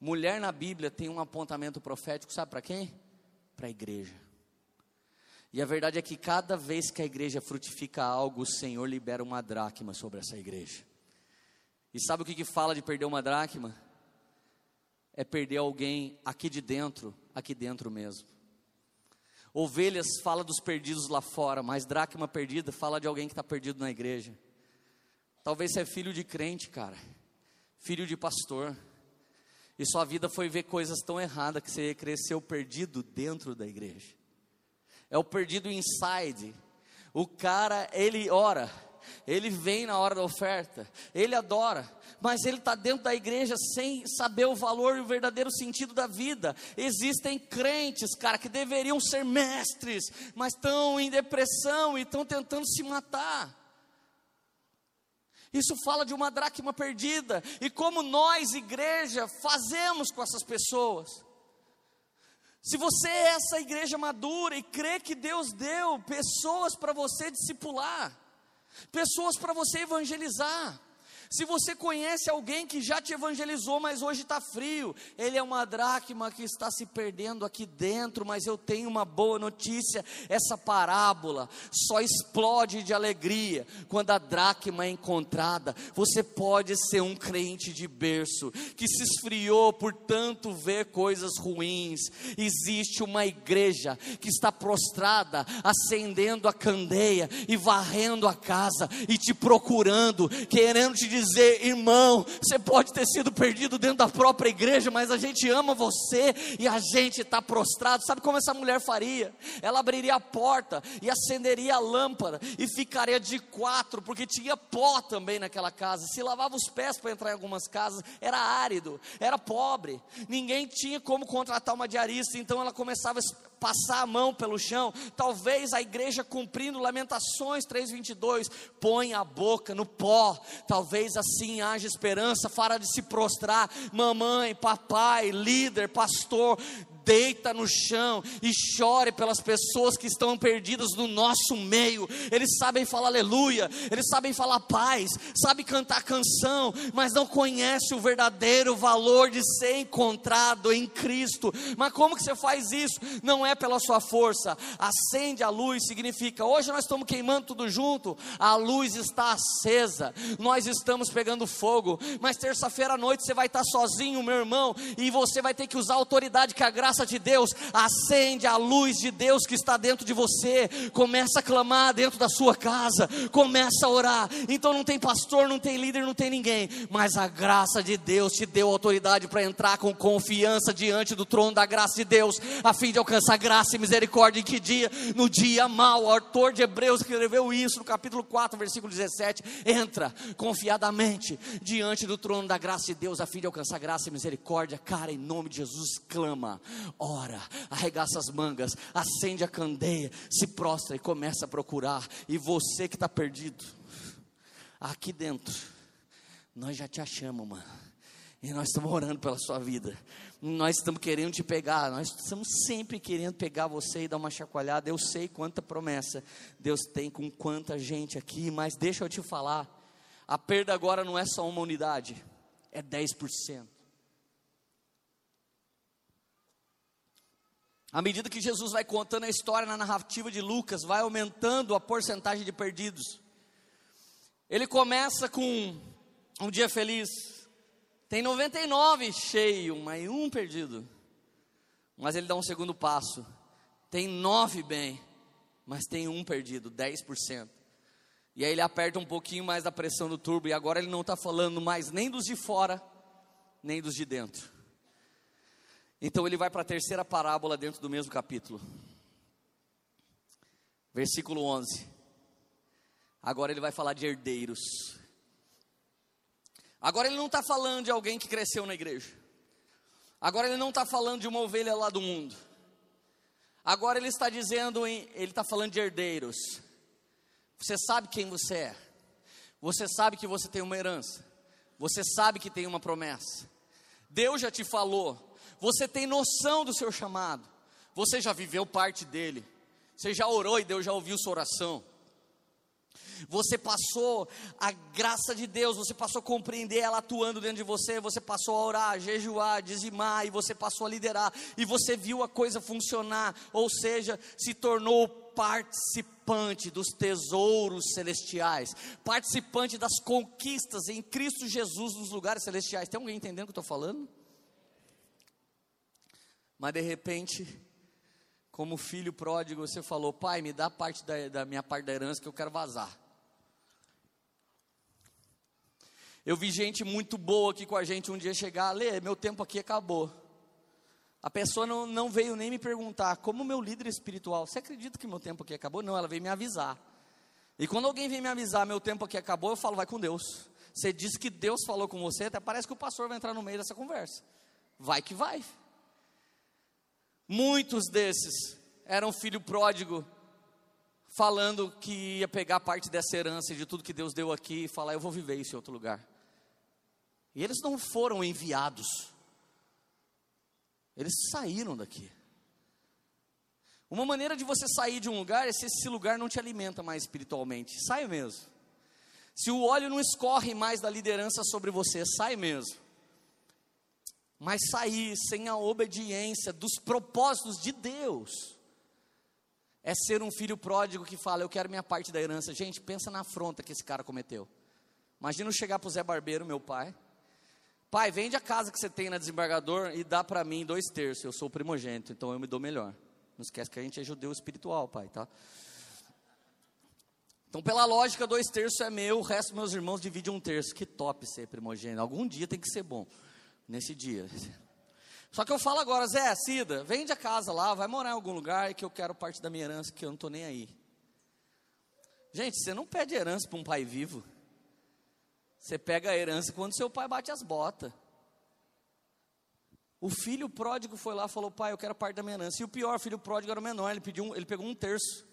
Mulher na Bíblia tem um apontamento profético, sabe para quem? Para a igreja. E a verdade é que cada vez que a igreja frutifica algo, o Senhor libera uma dracma sobre essa igreja. E sabe o que, que fala de perder uma dracma? É perder alguém aqui de dentro, aqui dentro mesmo. Ovelhas fala dos perdidos lá fora, mas dracma perdida fala de alguém que está perdido na igreja. Talvez você é filho de crente, cara, filho de pastor, e sua vida foi ver coisas tão erradas que você cresceu perdido dentro da igreja. É o perdido inside. O cara, ele ora, ele vem na hora da oferta, ele adora, mas ele está dentro da igreja sem saber o valor e o verdadeiro sentido da vida. Existem crentes, cara, que deveriam ser mestres, mas estão em depressão e estão tentando se matar. Isso fala de uma dracma perdida, e como nós, igreja, fazemos com essas pessoas. Se você é essa igreja madura e crê que Deus deu pessoas para você discipular, pessoas para você evangelizar, se você conhece alguém que já te evangelizou, mas hoje está frio, ele é uma dracma que está se perdendo aqui dentro, mas eu tenho uma boa notícia: essa parábola só explode de alegria quando a dracma é encontrada. Você pode ser um crente de berço que se esfriou por tanto ver coisas ruins. Existe uma igreja que está prostrada, acendendo a candeia e varrendo a casa e te procurando, querendo te dizer dizer, irmão, você pode ter sido perdido dentro da própria igreja, mas a gente ama você e a gente está prostrado. Sabe como essa mulher faria? Ela abriria a porta e acenderia a lâmpada e ficaria de quatro, porque tinha pó também naquela casa. Se lavava os pés para entrar em algumas casas, era árido, era pobre, ninguém tinha como contratar uma diarista, então ela começava a passar a mão pelo chão. Talvez a igreja cumprindo Lamentações 3:22, põe a boca no pó. Talvez assim haja esperança, para de se prostrar. Mamãe, papai, líder, pastor, deita no chão e chore pelas pessoas que estão perdidas no nosso meio. Eles sabem falar aleluia, eles sabem falar paz, sabem cantar canção, mas não conhecem o verdadeiro valor de ser encontrado em Cristo. Mas como que você faz isso? Não é pela sua força. Acende a luz significa hoje nós estamos queimando tudo junto, a luz está acesa. Nós estamos pegando fogo, mas terça-feira à noite você vai estar sozinho, meu irmão, e você vai ter que usar a autoridade que a graça de Deus, acende a luz de Deus que está dentro de você, começa a clamar dentro da sua casa, começa a orar. Então não tem pastor, não tem líder, não tem ninguém, mas a graça de Deus te deu autoridade para entrar com confiança diante do trono da graça de Deus, a fim de alcançar graça e misericórdia em que dia? No dia mau. O autor de Hebreus escreveu isso no capítulo 4, versículo 17. Entra confiadamente diante do trono da graça de Deus, a fim de alcançar graça e misericórdia. Cara, em nome de Jesus, clama ora, arregaça as mangas, acende a candeia, se prostra e começa a procurar. E você que está perdido, aqui dentro, nós já te achamos, mano. E nós estamos orando pela sua vida. Nós estamos querendo te pegar. Nós estamos sempre querendo pegar você e dar uma chacoalhada. Eu sei quanta promessa Deus tem com quanta gente aqui, mas deixa eu te falar. A perda agora não é só uma unidade, é 10%. À medida que Jesus vai contando a história na narrativa de Lucas, vai aumentando a porcentagem de perdidos. Ele começa com um dia feliz, tem 99 cheio, mas um perdido. Mas ele dá um segundo passo, tem nove bem, mas tem um perdido, 10%. E aí ele aperta um pouquinho mais da pressão do turbo, e agora ele não está falando mais nem dos de fora, nem dos de dentro. Então ele vai para a terceira parábola dentro do mesmo capítulo. Versículo 11. Agora ele vai falar de herdeiros. Agora ele não está falando de alguém que cresceu na igreja. Agora ele não está falando de uma ovelha lá do mundo. Agora ele está dizendo, em, ele está falando de herdeiros. Você sabe quem você é. Você sabe que você tem uma herança. Você sabe que tem uma promessa. Deus já te falou você tem noção do seu chamado, você já viveu parte dele, você já orou e Deus já ouviu sua oração. Você passou a graça de Deus, você passou a compreender ela atuando dentro de você, você passou a orar, jejuar, dizimar, e você passou a liderar, e você viu a coisa funcionar, ou seja, se tornou participante dos tesouros celestiais, participante das conquistas em Cristo Jesus nos lugares celestiais. Tem alguém entendendo o que eu estou falando? Mas de repente, como filho pródigo, você falou: Pai, me dá parte da, da minha parte da herança que eu quero vazar. Eu vi gente muito boa aqui com a gente um dia chegar, Lê, meu tempo aqui acabou. A pessoa não, não veio nem me perguntar, como meu líder espiritual, você acredita que meu tempo aqui acabou? Não, ela veio me avisar. E quando alguém vem me avisar, meu tempo aqui acabou, eu falo, vai com Deus. Você diz que Deus falou com você, até parece que o pastor vai entrar no meio dessa conversa. Vai que vai. Muitos desses eram filho pródigo, falando que ia pegar parte dessa herança de tudo que Deus deu aqui e falar, eu vou viver isso em outro lugar. E eles não foram enviados, eles saíram daqui. Uma maneira de você sair de um lugar é se esse lugar não te alimenta mais espiritualmente. Sai mesmo. Se o óleo não escorre mais da liderança sobre você, sai mesmo. Mas sair sem a obediência dos propósitos de Deus é ser um filho pródigo que fala: Eu quero minha parte da herança. Gente, pensa na afronta que esse cara cometeu. Imagina eu chegar para o Zé Barbeiro, meu pai. Pai, vende a casa que você tem na desembargador e dá para mim dois terços. Eu sou o primogênito, então eu me dou melhor. Não esquece que a gente é judeu espiritual, pai, tá? Então, pela lógica, dois terços é meu, o resto meus irmãos divide um terço. Que top ser primogênito. Algum dia tem que ser bom. Nesse dia. Só que eu falo agora, Zé, Cida, vende a casa lá, vai morar em algum lugar que eu quero parte da minha herança, que eu não estou nem aí. Gente, você não pede herança para um pai vivo. Você pega a herança quando seu pai bate as botas. O filho pródigo foi lá e falou: Pai, eu quero parte da minha herança. E o pior, o filho pródigo era o menor, ele, pediu um, ele pegou um terço.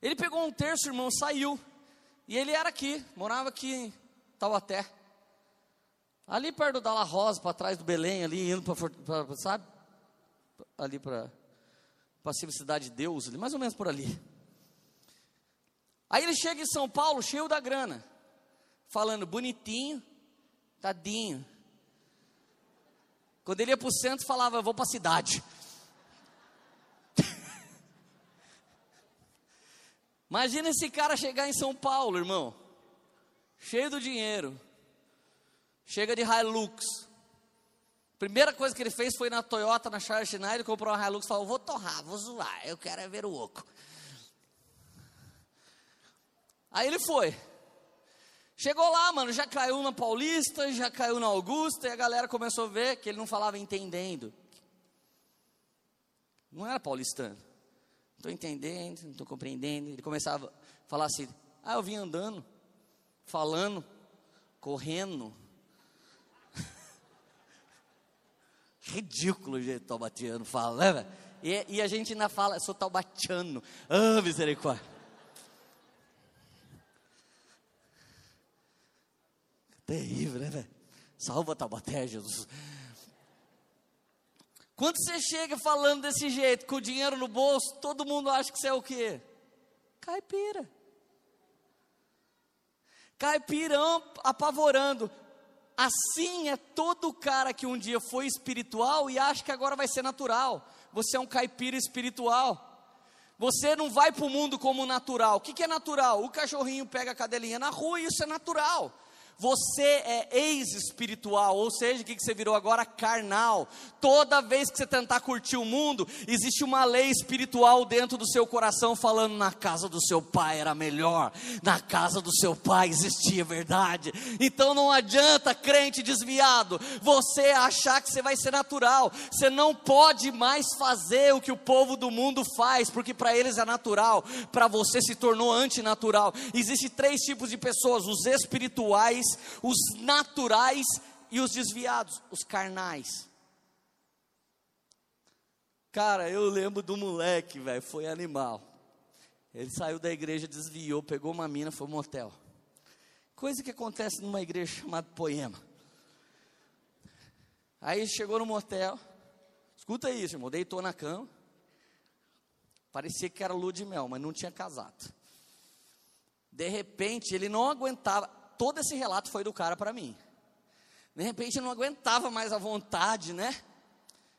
Ele pegou um terço, irmão, saiu. E ele era aqui, morava aqui em Taubaté. Ali perto da La Rosa, para trás do Belém, ali indo para, sabe? Ali para a Cidade de Deus, ali, mais ou menos por ali. Aí ele chega em São Paulo, cheio da grana, falando bonitinho, tadinho, quando ele ia para o centro, falava: Eu vou para a cidade. Imagina esse cara chegar em São Paulo, irmão, cheio do dinheiro, chega de Hilux. Primeira coisa que ele fez foi na Toyota, na Charles Schneider, comprou uma Hilux e falou: Vou torrar, vou zoar, eu quero é ver o oco. Aí ele foi. Chegou lá, mano, já caiu na Paulista, já caiu na Augusta, e a galera começou a ver que ele não falava entendendo. Não era paulistano. Estou entendendo, não estou compreendendo. Ele começava a falar assim: ah, eu vim andando, falando, correndo. Ridículo o jeito taubatiano fala, né? E, e, a gente ainda fala, sou taubatiano. Ah, misericórdia. Terrível, né, velho? Salva Taubaté, Jesus. Quando você chega falando desse jeito, com o dinheiro no bolso, todo mundo acha que você é o quê? Caipira. Caipirão apavorando. Assim é todo cara que um dia foi espiritual e acha que agora vai ser natural. Você é um caipira espiritual. Você não vai para o mundo como natural. O que, que é natural? O cachorrinho pega a cadelinha na rua e isso é natural. Você é ex-espiritual, ou seja, o que você virou agora? Carnal. Toda vez que você tentar curtir o mundo, existe uma lei espiritual dentro do seu coração falando: na casa do seu pai era melhor, na casa do seu pai existia verdade. Então não adianta, crente desviado, você achar que você vai ser natural. Você não pode mais fazer o que o povo do mundo faz, porque para eles é natural, para você se tornou antinatural. Existem três tipos de pessoas: os espirituais os naturais e os desviados, os carnais. Cara, eu lembro do moleque, velho, foi animal. Ele saiu da igreja, desviou, pegou uma mina, foi um motel. Coisa que acontece numa igreja chamada Poema. Aí chegou no motel, escuta isso, irmão, deitou na cama. Parecia que era lua de mel, mas não tinha casado. De repente, ele não aguentava todo esse relato foi do cara para mim. De repente eu não aguentava mais a vontade, né?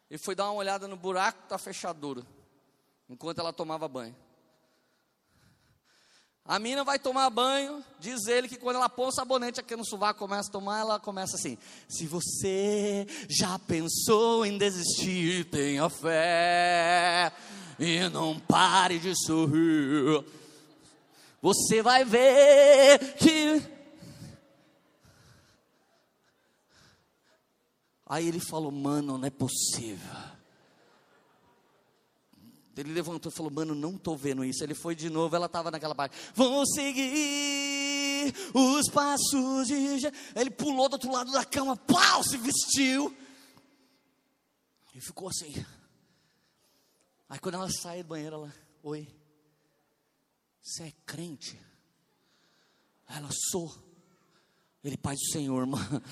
E foi dar uma olhada no buraco da fechadura, enquanto ela tomava banho. A mina vai tomar banho, diz ele que quando ela põe o sabonete aqui no sovaco, começa a tomar, ela começa assim: Se você já pensou em desistir, tenha fé. e não pare de sorrir. Você vai ver que. Aí ele falou, mano, não é possível. Ele levantou e falou: Mano, não estou vendo isso. Ele foi de novo, ela estava naquela parte. Vou seguir os passos de. Ele pulou do outro lado da cama, pau, se vestiu. E ficou assim. Aí quando ela sai do banheiro, ela: Oi, você é crente? Ela: Sou. Ele, Pai do Senhor, mano.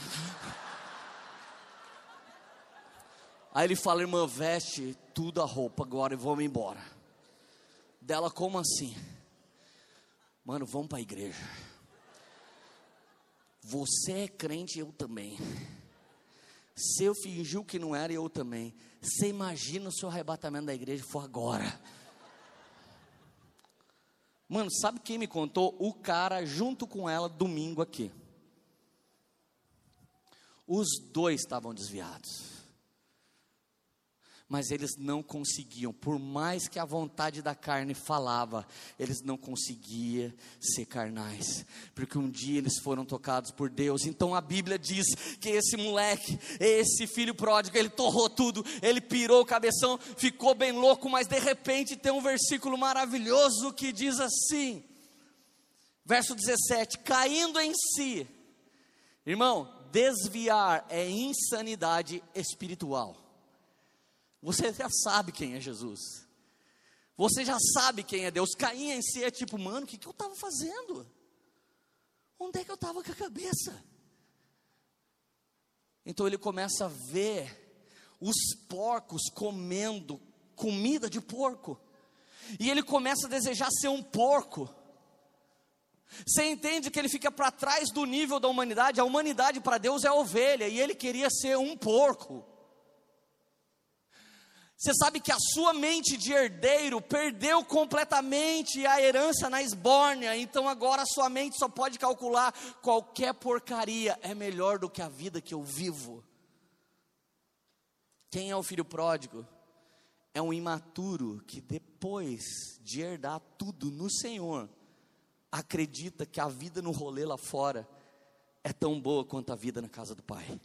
Aí ele fala, irmã, veste tudo a roupa agora e vamos embora. Dela, como assim? Mano, vamos para a igreja. Você é crente, eu também. Se eu fingiu que não era, eu também. Você imagina o seu arrebatamento da igreja for agora. Mano, sabe quem me contou? O cara junto com ela domingo aqui. Os dois estavam desviados mas eles não conseguiam, por mais que a vontade da carne falava, eles não conseguiam ser carnais, porque um dia eles foram tocados por Deus. Então a Bíblia diz que esse moleque, esse filho pródigo, ele torrou tudo, ele pirou o cabeção, ficou bem louco, mas de repente tem um versículo maravilhoso que diz assim, verso 17: caindo em si, irmão, desviar é insanidade espiritual. Você já sabe quem é Jesus. Você já sabe quem é Deus. Caim em si é tipo, mano, o que, que eu estava fazendo? Onde é que eu estava com a cabeça? Então ele começa a ver os porcos comendo comida de porco. E ele começa a desejar ser um porco. Você entende que ele fica para trás do nível da humanidade? A humanidade para Deus é a ovelha e ele queria ser um porco. Você sabe que a sua mente de herdeiro perdeu completamente a herança na esbórnia, então agora a sua mente só pode calcular qualquer porcaria é melhor do que a vida que eu vivo. Quem é o filho pródigo? É um imaturo que depois de herdar tudo no Senhor, acredita que a vida no rolê lá fora é tão boa quanto a vida na casa do Pai.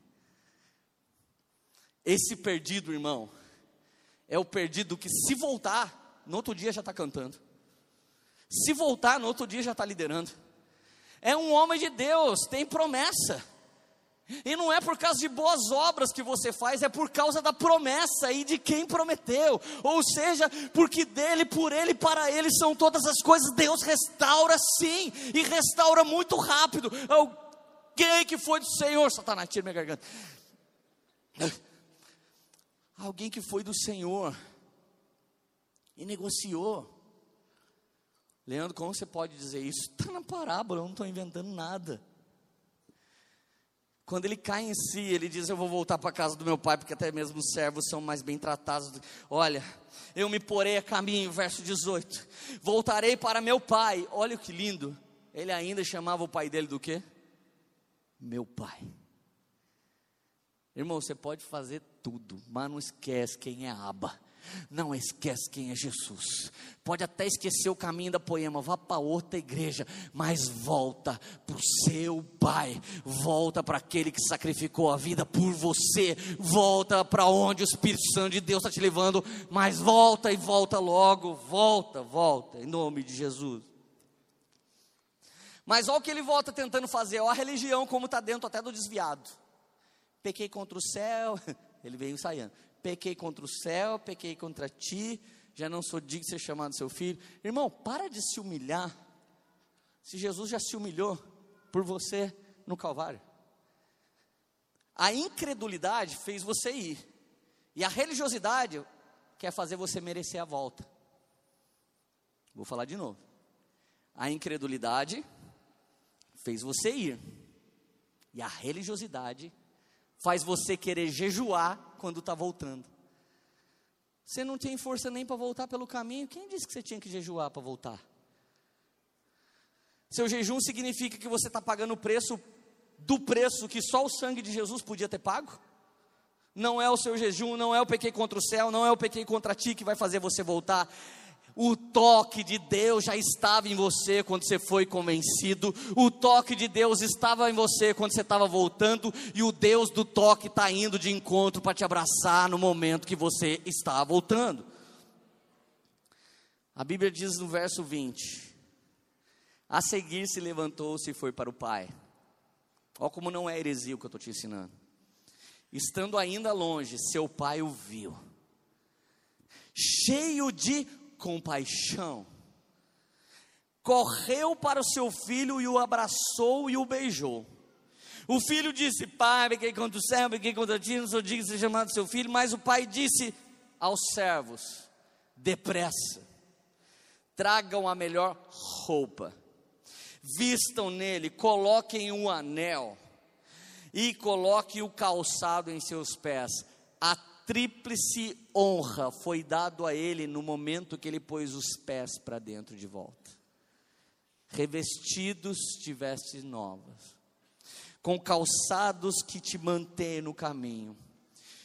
Esse perdido, irmão, é o perdido que, se voltar, no outro dia já está cantando. Se voltar, no outro dia já está liderando. É um homem de Deus, tem promessa. E não é por causa de boas obras que você faz, é por causa da promessa e de quem prometeu. Ou seja, porque dele, por ele, para ele são todas as coisas. Deus restaura sim, e restaura muito rápido. Alguém que foi do Senhor, Satanás, tira minha garganta Alguém que foi do Senhor e negociou. Leandro, como você pode dizer isso? Está na parábola, eu não estou inventando nada. Quando ele cai em si, ele diz: Eu vou voltar para a casa do meu pai, porque até mesmo os servos são mais bem tratados. Olha, eu me porei a caminho, verso 18. Voltarei para meu pai. Olha que lindo. Ele ainda chamava o pai dele do quê? Meu pai. Irmão, você pode fazer tudo, mas não esquece quem é Aba. Não esquece quem é Jesus. Pode até esquecer o caminho da poema, vá para outra igreja, mas volta para o seu Pai, volta para aquele que sacrificou a vida por você, volta para onde o Espírito Santo de Deus está te levando, mas volta e volta logo, volta, volta, em nome de Jesus. Mas olha o que ele volta tentando fazer, olha a religião como está dentro até do desviado pequei contra o céu, ele veio ensaiando. Pequei contra o céu, pequei contra ti, já não sou digno de ser chamado seu filho. Irmão, para de se humilhar. Se Jesus já se humilhou por você no Calvário. A incredulidade fez você ir. E a religiosidade quer fazer você merecer a volta. Vou falar de novo. A incredulidade fez você ir. E a religiosidade faz você querer jejuar quando está voltando. Você não tem força nem para voltar pelo caminho. Quem disse que você tinha que jejuar para voltar? Seu jejum significa que você está pagando o preço do preço que só o sangue de Jesus podia ter pago? não é o seu jejum, não é o pequei contra o céu, não é o pequei contra ti que vai fazer você voltar. O toque de Deus já estava em você quando você foi convencido. O toque de Deus estava em você quando você estava voltando. E o Deus do toque está indo de encontro para te abraçar no momento que você está voltando. A Bíblia diz no verso 20: A seguir se levantou-se e foi para o Pai. Olha como não é heresia o que eu estou te ensinando. Estando ainda longe, seu pai o viu, cheio de compaixão, correu para o seu filho e o abraçou e o beijou. O filho disse: Pai, peguei contra o céu, peguei contra ti, não sou digno de ser chamado seu filho. Mas o pai disse aos servos: Depressa, tragam a melhor roupa, vistam nele, coloquem um anel e coloquem o calçado em seus pés. A tríplice honra foi dado a ele no momento que ele pôs os pés para dentro de volta. Revestidos de vestes novas, com calçados que te mantêm no caminho,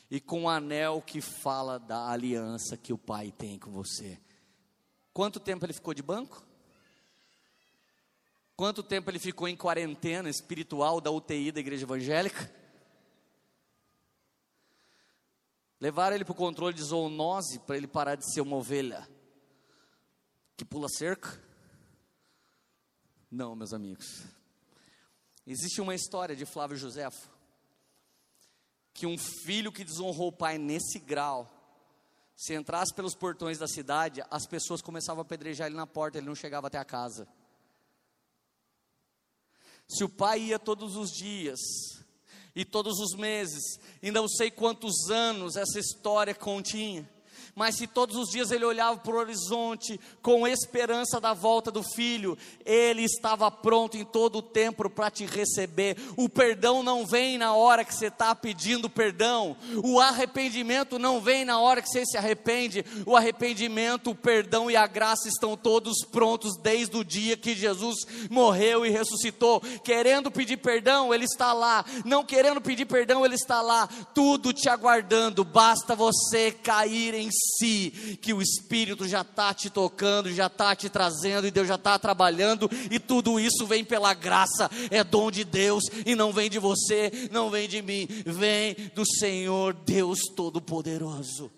e com o anel que fala da aliança que o Pai tem com você. Quanto tempo ele ficou de banco? Quanto tempo ele ficou em quarentena espiritual da UTI da igreja evangélica? Levaram ele para o controle de zoonose para ele parar de ser uma ovelha que pula cerca? Não, meus amigos. Existe uma história de Flávio Josefo que um filho que desonrou o pai nesse grau, se entrasse pelos portões da cidade, as pessoas começavam a apedrejar ele na porta, ele não chegava até a casa. Se o pai ia todos os dias, e todos os meses, e não sei quantos anos essa história continha, mas se todos os dias ele olhava para o horizonte com esperança da volta do filho, ele estava pronto em todo o tempo para te receber. O perdão não vem na hora que você está pedindo perdão, o arrependimento não vem na hora que você se arrepende. O arrependimento, o perdão e a graça estão todos prontos desde o dia que Jesus morreu e ressuscitou. Querendo pedir perdão, ele está lá, não querendo pedir perdão, ele está lá, tudo te aguardando, basta você cair em si, que o Espírito já está te tocando, já está te trazendo, e Deus já está trabalhando, e tudo isso vem pela graça, é dom de Deus, e não vem de você, não vem de mim, vem do Senhor Deus Todo-Poderoso.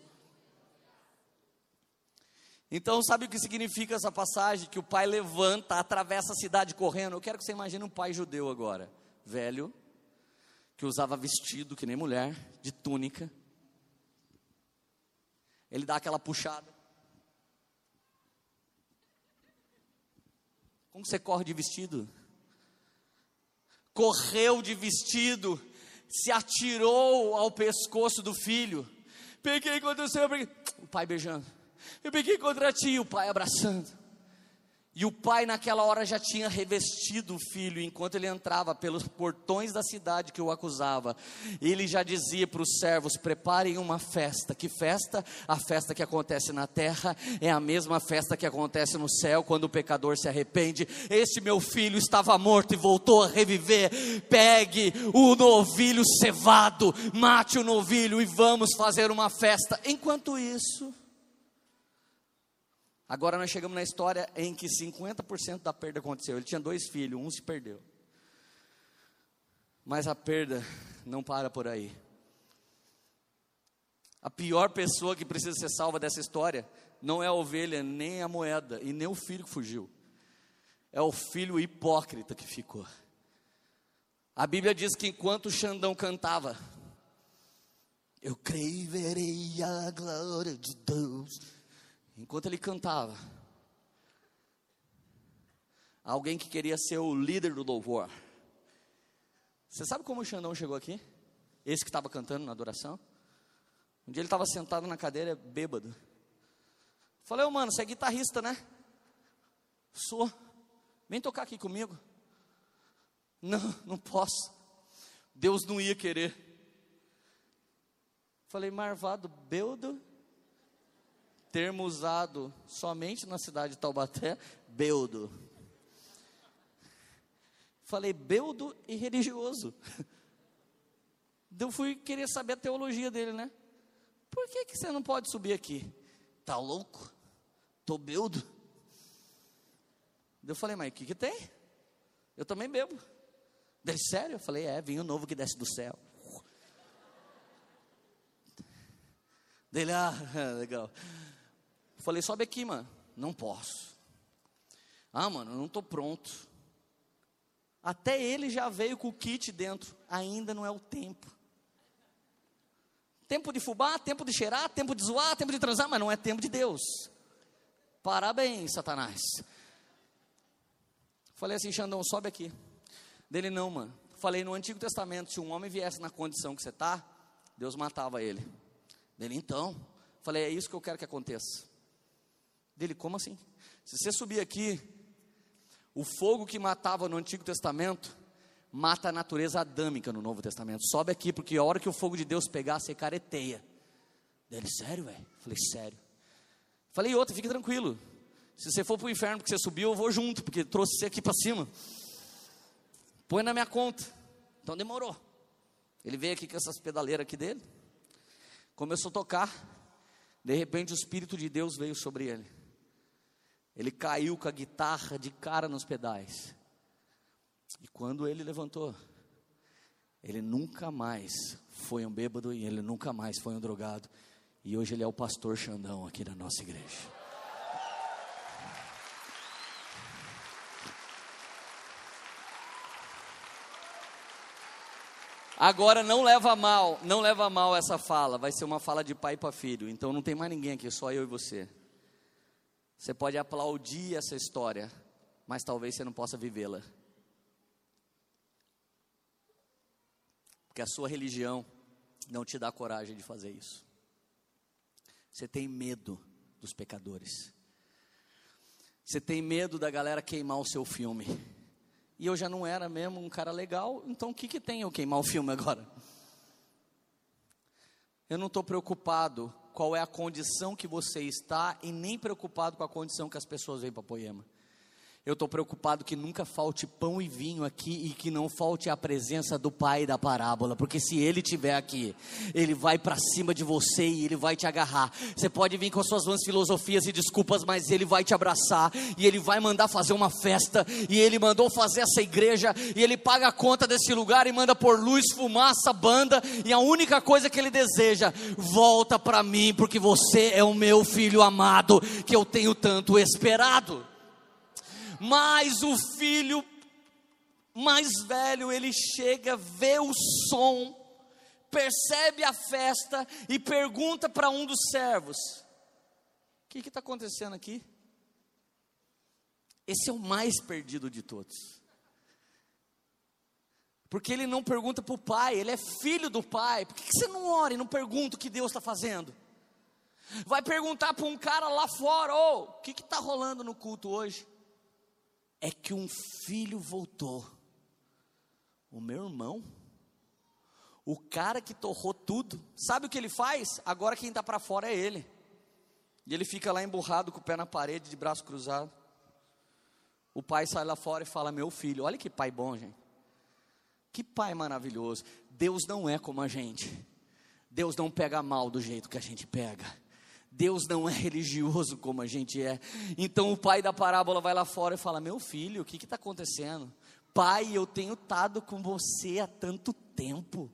Então, sabe o que significa essa passagem? Que o pai levanta, atravessa a cidade correndo. Eu quero que você imagine um pai judeu agora, velho, que usava vestido que nem mulher, de túnica, ele dá aquela puxada. Como você corre de vestido? Correu de vestido, se atirou ao pescoço do filho. Peguei contra o Senhor, o pai beijando. Eu peguei contra ti, o pai abraçando. E o pai, naquela hora, já tinha revestido o filho, enquanto ele entrava pelos portões da cidade que o acusava. Ele já dizia para os servos: preparem uma festa. Que festa? A festa que acontece na terra é a mesma festa que acontece no céu quando o pecador se arrepende. Este meu filho estava morto e voltou a reviver. Pegue o novilho cevado, mate o novilho e vamos fazer uma festa. Enquanto isso. Agora nós chegamos na história em que 50% da perda aconteceu. Ele tinha dois filhos, um se perdeu. Mas a perda não para por aí. A pior pessoa que precisa ser salva dessa história não é a ovelha, nem a moeda, e nem o filho que fugiu. É o filho hipócrita que ficou. A Bíblia diz que enquanto o Xandão cantava, eu creio e verei a glória de Deus enquanto ele cantava, alguém que queria ser o líder do louvor. Você sabe como o Xandão chegou aqui? Esse que estava cantando na adoração? Um dia ele estava sentado na cadeira, bêbado. Falei, oh, mano, você é guitarrista, né? Sou. Vem tocar aqui comigo. Não, não posso. Deus não ia querer. Falei, marvado, beudo termo usado somente na cidade de Taubaté, beudo. Falei beudo e religioso. Eu fui querer saber a teologia dele, né? Por que, que você não pode subir aqui? Tá louco? Tô beudo? Eu falei, mas o que, que tem? Eu também bebo. Dele, sério? Eu falei, é, vinho novo que desce do céu. Dele, ah, legal. Eu falei, sobe aqui, mano. Não posso. Ah, mano, eu não tô pronto. Até ele já veio com o kit dentro. Ainda não é o tempo. Tempo de fubá, tempo de cheirar, tempo de zoar, tempo de transar, mas não é tempo de Deus. Parabéns, Satanás. Falei assim, Xandão, sobe aqui. Dele não, mano. Falei no Antigo Testamento, se um homem viesse na condição que você está, Deus matava ele. Dele então. Falei, é isso que eu quero que aconteça. Dele, como assim? Se você subir aqui, o fogo que matava no Antigo Testamento mata a natureza adâmica no Novo Testamento. Sobe aqui, porque a hora que o fogo de Deus pegar, você careteia. Dele, sério, velho? Falei, sério. Falei, outra, fique tranquilo. Se você for para o inferno porque você subiu, eu vou junto, porque trouxe você aqui para cima. Põe na minha conta. Então demorou. Ele veio aqui com essas pedaleiras aqui dele. Começou a tocar. De repente o Espírito de Deus veio sobre ele. Ele caiu com a guitarra de cara nos pedais. E quando ele levantou, ele nunca mais foi um bêbado e ele nunca mais foi um drogado. E hoje ele é o pastor Xandão aqui da nossa igreja. Agora não leva mal, não leva mal essa fala, vai ser uma fala de pai para filho. Então não tem mais ninguém aqui, só eu e você. Você pode aplaudir essa história, mas talvez você não possa vivê-la. Porque a sua religião não te dá coragem de fazer isso. Você tem medo dos pecadores. Você tem medo da galera queimar o seu filme. E eu já não era mesmo um cara legal, então o que, que tem eu queimar o filme agora? Eu não estou preocupado qual é a condição que você está e nem preocupado com a condição que as pessoas vêm para Poema. Eu estou preocupado que nunca falte pão e vinho aqui e que não falte a presença do pai da parábola, porque se ele estiver aqui, ele vai para cima de você e ele vai te agarrar. Você pode vir com as suas vãs filosofias e desculpas, mas ele vai te abraçar e ele vai mandar fazer uma festa. E ele mandou fazer essa igreja e ele paga a conta desse lugar e manda por luz, fumaça, banda. E a única coisa que ele deseja, volta para mim, porque você é o meu filho amado que eu tenho tanto esperado. Mas o filho mais velho, ele chega, vê o som, percebe a festa e pergunta para um dos servos: O que está acontecendo aqui? Esse é o mais perdido de todos. Porque ele não pergunta para o pai, ele é filho do pai. Por que, você não ora e não pergunta o que Deus está fazendo? Vai perguntar para um cara lá fora: Ô, oh, o que está rolando no culto hoje? É que um filho voltou. O meu irmão, o cara que torrou tudo, sabe o que ele faz? Agora quem está para fora é ele. E ele fica lá emburrado com o pé na parede, de braço cruzado. O pai sai lá fora e fala: Meu filho, olha que pai bom, gente. Que pai maravilhoso. Deus não é como a gente. Deus não pega mal do jeito que a gente pega. Deus não é religioso como a gente é. Então o pai da parábola vai lá fora e fala: Meu filho, o que está acontecendo? Pai, eu tenho estado com você há tanto tempo.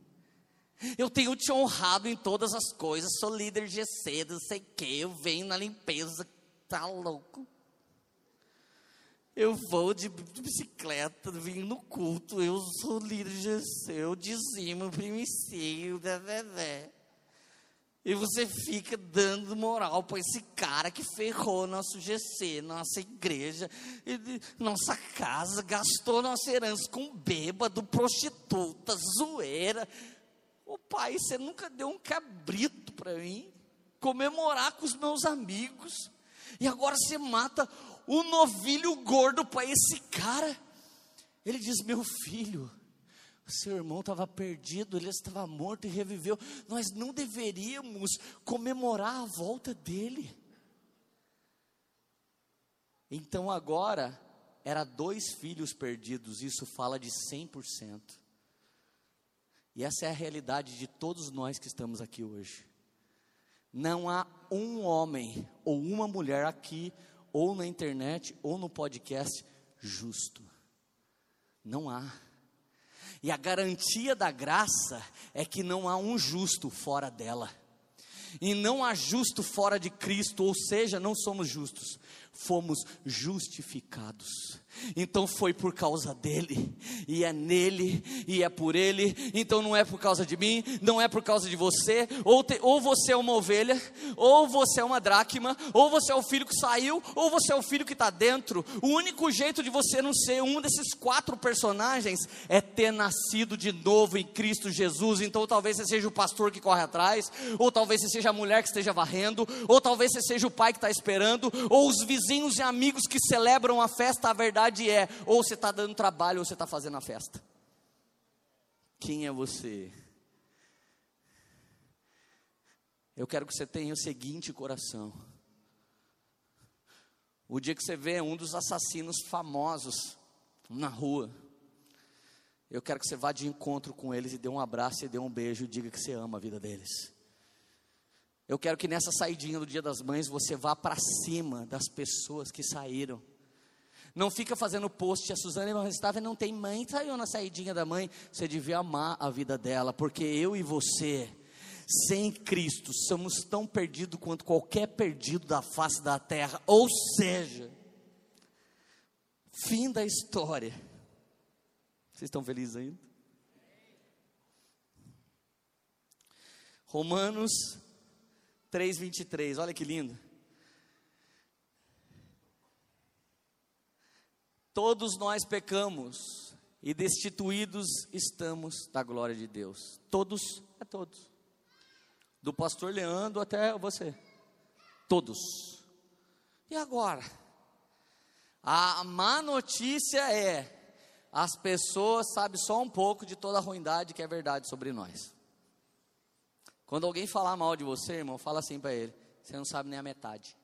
Eu tenho te honrado em todas as coisas. Sou líder GC, não sei o que. Eu venho na limpeza. Tá louco? Eu vou de, bicicleta, vim no culto. Eu sou líder GC. Eu dizimo, primicio, bebê. E você fica dando moral para esse cara que ferrou nosso GC, nossa igreja, nossa casa, gastou nossa herança com bêbado, prostituta, zoeira. Ô pai, você nunca deu um cabrito para mim, comemorar com os meus amigos, e agora você mata o novilho gordo para esse cara. Ele diz: Meu filho, seu irmão estava perdido, ele estava morto e reviveu. Nós não deveríamos comemorar a volta dele. Então agora era dois filhos perdidos, isso fala de 100%. E essa é a realidade de todos nós que estamos aqui hoje. Não há um homem ou uma mulher aqui, ou na internet, ou no podcast, justo. Não há. E a garantia da graça é que não há um justo fora dela. E não há justo fora de Cristo, ou seja, não somos justos, fomos justificados. Então foi por causa dele, e é nele, e é por ele. Então não é por causa de mim, não é por causa de você. Ou, te, ou você é uma ovelha, ou você é uma dracma, ou você é o filho que saiu, ou você é o filho que está dentro. O único jeito de você não ser um desses quatro personagens é ter nascido de novo em Cristo Jesus. Então talvez você seja o pastor que corre atrás, ou talvez você seja a mulher que esteja varrendo, ou talvez você seja o pai que está esperando, ou os vizinhos e amigos que celebram a festa, a verdade é: ou você está dando trabalho ou você está fazendo a festa. Quem é você? Eu quero que você tenha o seguinte coração. O dia que você vê um dos assassinos famosos na rua, eu quero que você vá de encontro com eles e dê um abraço e dê um beijo e diga que você ama a vida deles. Eu quero que nessa saidinha do Dia das Mães você vá para cima das pessoas que saíram não fica fazendo post, a Suzane Estava não tem mãe, saiu na saidinha da mãe. Você devia amar a vida dela, porque eu e você, sem Cristo, somos tão perdidos quanto qualquer perdido da face da terra. Ou seja, fim da história. Vocês estão felizes ainda? Romanos 3,23, olha que lindo. Todos nós pecamos e destituídos estamos da glória de Deus. Todos, é todos. Do pastor Leandro até você. Todos. E agora? A má notícia é: as pessoas sabem só um pouco de toda a ruindade que é verdade sobre nós. Quando alguém falar mal de você, irmão, fala assim para ele: você não sabe nem a metade.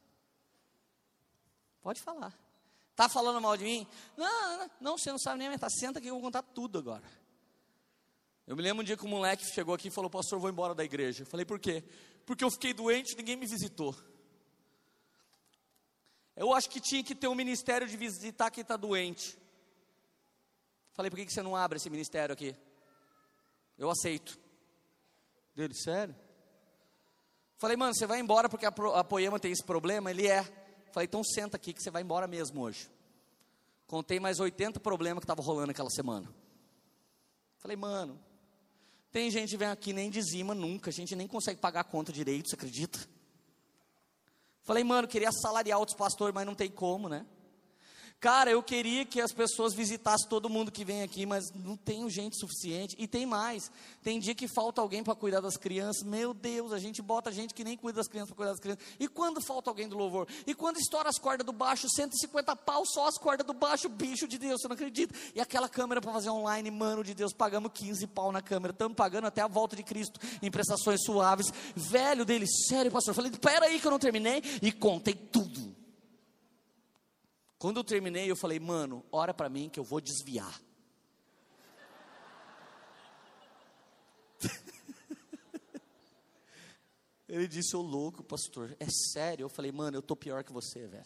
Pode falar. Está falando mal de mim? Não, não, não, você não sabe nem aumentar. Senta aqui que eu vou contar tudo agora. Eu me lembro um dia que um moleque chegou aqui e falou: Pastor, vou embora da igreja. Eu falei: Por quê? Porque eu fiquei doente e ninguém me visitou. Eu acho que tinha que ter um ministério de visitar quem está doente. Falei: Por que você não abre esse ministério aqui? Eu aceito. Dele, sério? Falei: Mano, você vai embora porque a, a Poema tem esse problema? Ele é. Falei, então senta aqui que você vai embora mesmo hoje. Contei mais 80 problemas que estavam rolando aquela semana. Falei, mano, tem gente que vem aqui nem dizima nunca, a gente nem consegue pagar a conta direito, você acredita? Falei, mano, queria salariar outros pastores, mas não tem como, né? Cara, eu queria que as pessoas visitassem todo mundo que vem aqui, mas não tenho gente suficiente. E tem mais. Tem dia que falta alguém para cuidar das crianças. Meu Deus, a gente bota gente que nem cuida das crianças para cuidar das crianças. E quando falta alguém do louvor? E quando estoura as cordas do baixo, 150 pau só as cordas do baixo, bicho de Deus, você não acredita? E aquela câmera para fazer online, mano de Deus, pagamos 15 pau na câmera. Estamos pagando até a volta de Cristo em prestações suaves. Velho dele, sério, pastor. Falei, pera aí que eu não terminei. E contei tudo. Quando eu terminei, eu falei, mano, ora para mim que eu vou desviar. Ele disse, ô louco, pastor, é sério? Eu falei, mano, eu tô pior que você, velho.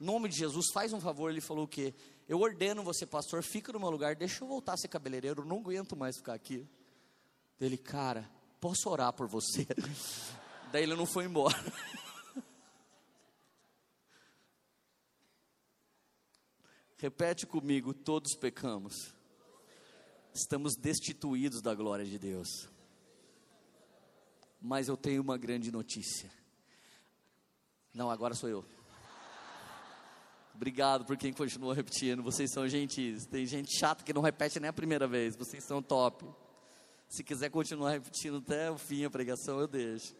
Nome de Jesus, faz um favor. Ele falou o quê? Eu ordeno você, pastor, fica no meu lugar, deixa eu voltar a ser cabeleireiro, não aguento mais ficar aqui. Ele, cara, posso orar por você? Daí ele não foi embora. Repete comigo: todos pecamos. Estamos destituídos da glória de Deus. Mas eu tenho uma grande notícia. Não, agora sou eu. Obrigado por quem continua repetindo. Vocês são gentis. Tem gente chata que não repete nem a primeira vez. Vocês são top. Se quiser continuar repetindo até o fim a pregação, eu deixo.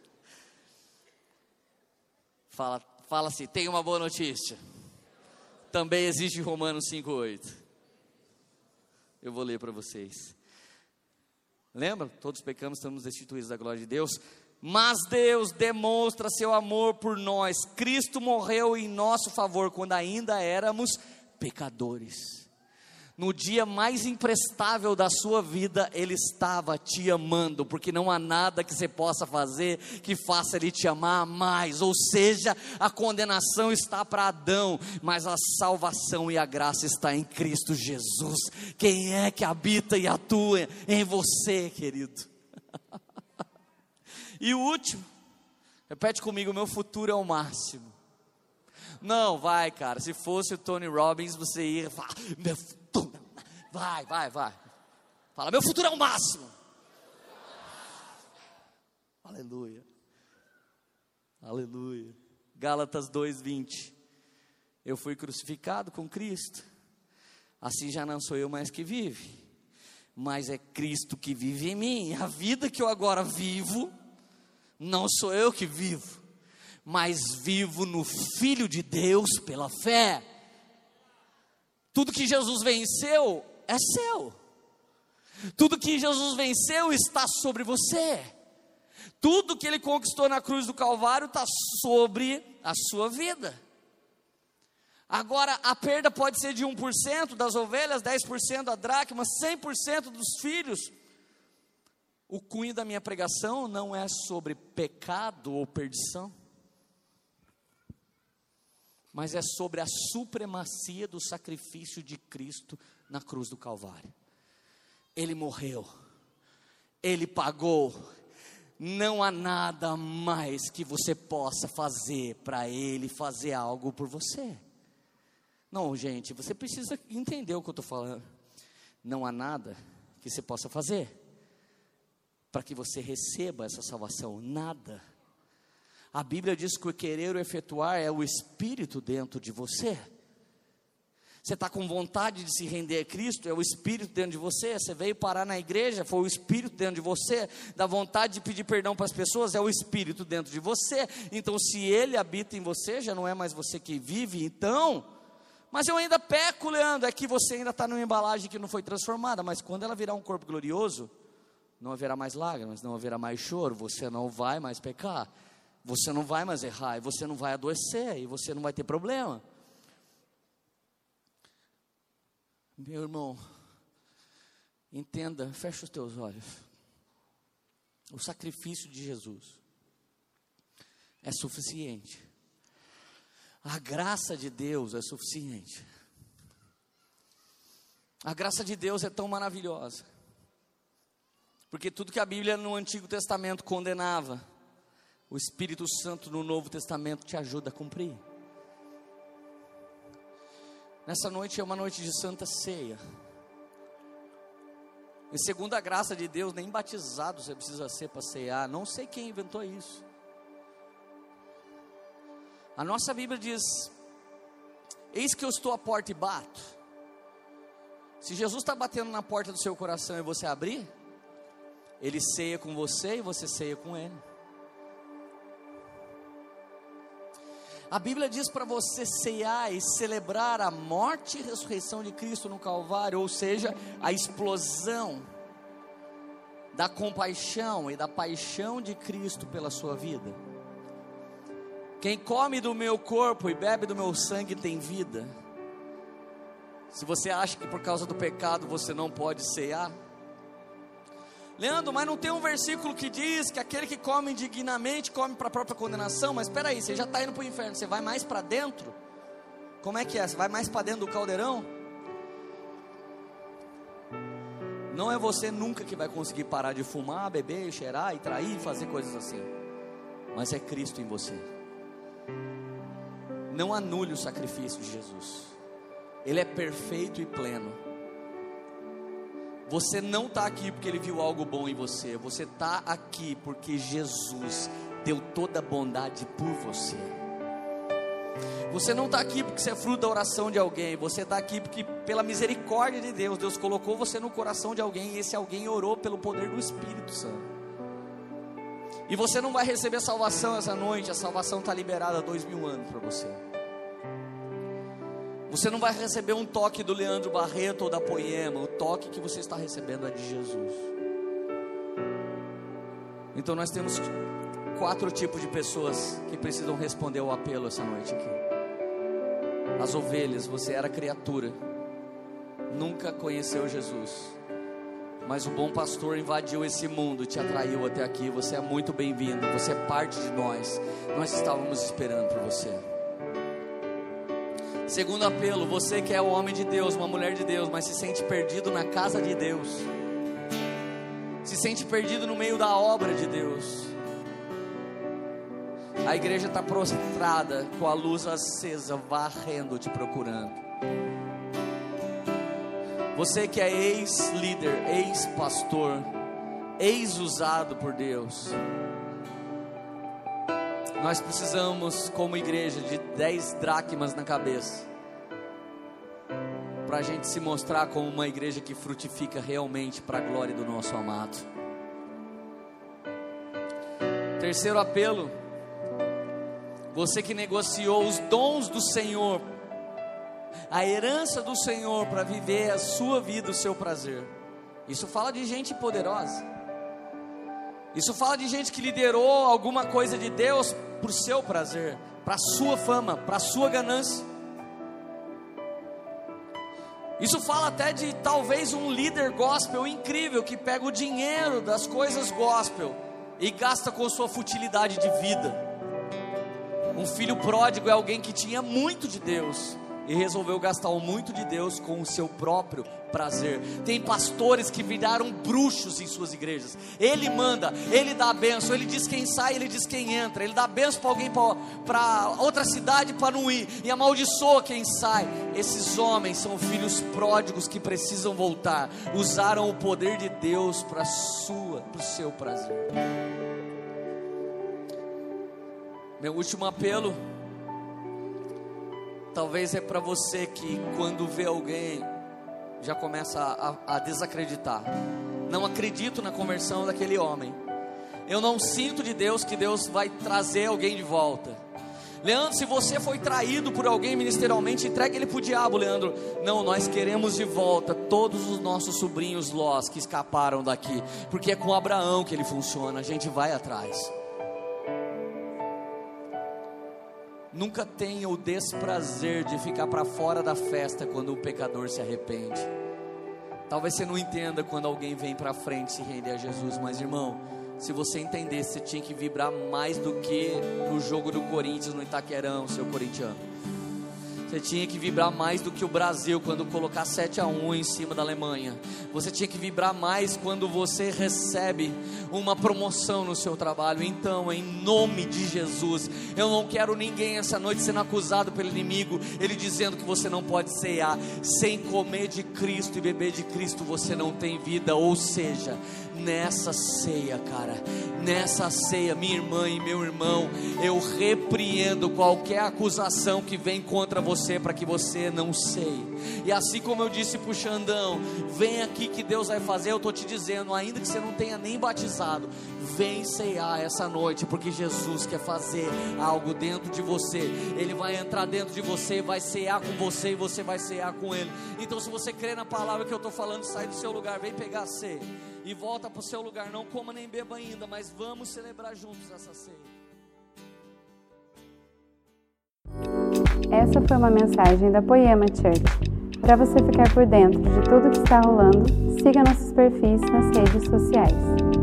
Fala, fala assim: tem uma boa notícia também existe Romanos 5,8. Eu vou ler para vocês. Lembra? Todos pecamos, estamos destituídos da glória de Deus. Mas Deus demonstra seu amor por nós. Cristo morreu em nosso favor quando ainda éramos pecadores. No dia mais imprestável da sua vida, Ele estava te amando, porque não há nada que você possa fazer que faça Ele te amar mais. Ou seja, a condenação está para Adão, mas a salvação e a graça está em Cristo Jesus. Quem é que habita e atua em você, querido? e o último, repete comigo: meu futuro é o máximo. Não, vai, cara. Se fosse o Tony Robbins, você ia falar, Vai, vai, vai. Fala, meu futuro é o máximo. Aleluia. Aleluia. Gálatas 2:20. Eu fui crucificado com Cristo. Assim já não sou eu mais que vive, mas é Cristo que vive em mim. A vida que eu agora vivo, não sou eu que vivo, mas vivo no Filho de Deus pela fé. Tudo que Jesus venceu é seu. Tudo que Jesus venceu está sobre você. Tudo que ele conquistou na cruz do Calvário está sobre a sua vida. Agora, a perda pode ser de 1% das ovelhas, 10% da dracma, 100% dos filhos. O cunho da minha pregação não é sobre pecado ou perdição mas é sobre a supremacia do sacrifício de Cristo na cruz do Calvário. Ele morreu, ele pagou, não há nada mais que você possa fazer para ele fazer algo por você. Não, gente, você precisa entender o que eu estou falando. Não há nada que você possa fazer para que você receba essa salvação, nada a Bíblia diz que o querer o efetuar é o Espírito dentro de você. Você está com vontade de se render a Cristo, é o Espírito dentro de você. Você veio parar na igreja, foi o Espírito dentro de você. Da vontade de pedir perdão para as pessoas, é o Espírito dentro de você. Então, se Ele habita em você, já não é mais você que vive, então. Mas eu ainda peco, Leandro, é que você ainda está numa embalagem que não foi transformada. Mas quando ela virar um corpo glorioso, não haverá mais lágrimas, não haverá mais choro, você não vai mais pecar você não vai mais errar, e você não vai adoecer, e você não vai ter problema. Meu irmão, entenda, fecha os teus olhos. O sacrifício de Jesus é suficiente. A graça de Deus é suficiente. A graça de Deus é tão maravilhosa. Porque tudo que a Bíblia no Antigo Testamento condenava, o Espírito Santo no Novo Testamento te ajuda a cumprir. Nessa noite é uma noite de santa ceia. E segundo a graça de Deus, nem batizado você precisa ser para cear. Não sei quem inventou isso. A nossa Bíblia diz: Eis que eu estou à porta e bato. Se Jesus está batendo na porta do seu coração e você abrir, Ele ceia com você e você ceia com Ele. A Bíblia diz para você ceiar e celebrar a morte e ressurreição de Cristo no Calvário, ou seja, a explosão da compaixão e da paixão de Cristo pela sua vida. Quem come do meu corpo e bebe do meu sangue tem vida. Se você acha que por causa do pecado você não pode ceiar, Leandro, mas não tem um versículo que diz que aquele que come indignamente come para a própria condenação? Mas espera aí, você já está indo para o inferno, você vai mais para dentro? Como é que é? Você vai mais para dentro do caldeirão? Não é você nunca que vai conseguir parar de fumar, beber, cheirar e trair, fazer coisas assim. Mas é Cristo em você. Não anule o sacrifício de Jesus. Ele é perfeito e pleno. Você não está aqui porque ele viu algo bom em você. Você está aqui porque Jesus deu toda a bondade por você. Você não está aqui porque você é fruto da oração de alguém. Você está aqui porque, pela misericórdia de Deus, Deus colocou você no coração de alguém e esse alguém orou pelo poder do Espírito Santo. E você não vai receber salvação essa noite. A salvação está liberada há dois mil anos para você. Você não vai receber um toque do Leandro Barreto ou da Poema, o toque que você está recebendo é de Jesus. Então nós temos quatro tipos de pessoas que precisam responder ao apelo essa noite aqui. As ovelhas, você era criatura. nunca conheceu Jesus, mas o bom pastor invadiu esse mundo, te atraiu até aqui. Você é muito bem-vindo, você é parte de nós. Nós estávamos esperando por você. Segundo apelo, você que é o homem de Deus, uma mulher de Deus, mas se sente perdido na casa de Deus, se sente perdido no meio da obra de Deus. A igreja está prostrada, com a luz acesa, varrendo, te procurando. Você que é ex-líder, ex-pastor, ex-usado por Deus, nós precisamos, como igreja, de 10 dracmas na cabeça, para a gente se mostrar como uma igreja que frutifica realmente para a glória do nosso amado. Terceiro apelo, você que negociou os dons do Senhor, a herança do Senhor para viver a sua vida, o seu prazer. Isso fala de gente poderosa. Isso fala de gente que liderou alguma coisa de Deus por seu prazer, para sua fama, para sua ganância. Isso fala até de talvez um líder gospel incrível que pega o dinheiro das coisas gospel e gasta com sua futilidade de vida. Um filho pródigo é alguém que tinha muito de Deus, e resolveu gastar o muito de Deus com o seu próprio prazer. Tem pastores que viraram bruxos em suas igrejas. Ele manda, ele dá a benção, ele diz quem sai, ele diz quem entra. Ele dá benção para alguém para outra cidade para não ir e amaldiçoa quem sai. Esses homens são filhos pródigos que precisam voltar. Usaram o poder de Deus para sua, para o seu prazer. Meu último apelo Talvez é para você que quando vê alguém já começa a, a, desacreditar. Não acredito na conversão daquele homem. Eu não sinto de Deus que Deus vai trazer alguém de volta. Leandro, se você foi traído por alguém ministerialmente, entregue ele para o diabo, Leandro. Não, nós queremos de volta todos os nossos sobrinhos Lós que escaparam daqui, porque é com Abraão que ele funciona, a gente vai atrás. Nunca tenha o desprazer de ficar para fora da festa quando o pecador se arrepende. Talvez você não entenda quando alguém vem para frente se render a Jesus, mas irmão, se você entendesse, você tinha que vibrar mais do que no jogo do Corinthians no Itaquerão, seu corintiano. Você tinha que vibrar mais do que o Brasil quando colocar 7 a 1 em cima da Alemanha. Você tinha que vibrar mais quando você recebe uma promoção no seu trabalho. Então, em nome de Jesus, eu não quero ninguém essa noite sendo acusado pelo inimigo, ele dizendo que você não pode cear sem comer de Cristo e beber de Cristo, você não tem vida. Ou seja, nessa ceia, cara, nessa ceia, minha irmã e meu irmão, eu repreendo qualquer acusação que vem contra você para que você não ceie. E assim como eu disse para o Xandão, vem aqui que Deus vai fazer, eu estou te dizendo, ainda que você não tenha nem batizado, vem ceiar essa noite, porque Jesus quer fazer algo dentro de você. Ele vai entrar dentro de você, vai cear com você e você vai cear com Ele. Então, se você crê na palavra que eu estou falando, sai do seu lugar, vem pegar a ceia e volta para o seu lugar. Não coma nem beba ainda, mas vamos celebrar juntos essa ceia. Essa foi uma mensagem da Poema Church. Para você ficar por dentro de tudo que está rolando, siga nossos perfis nas redes sociais.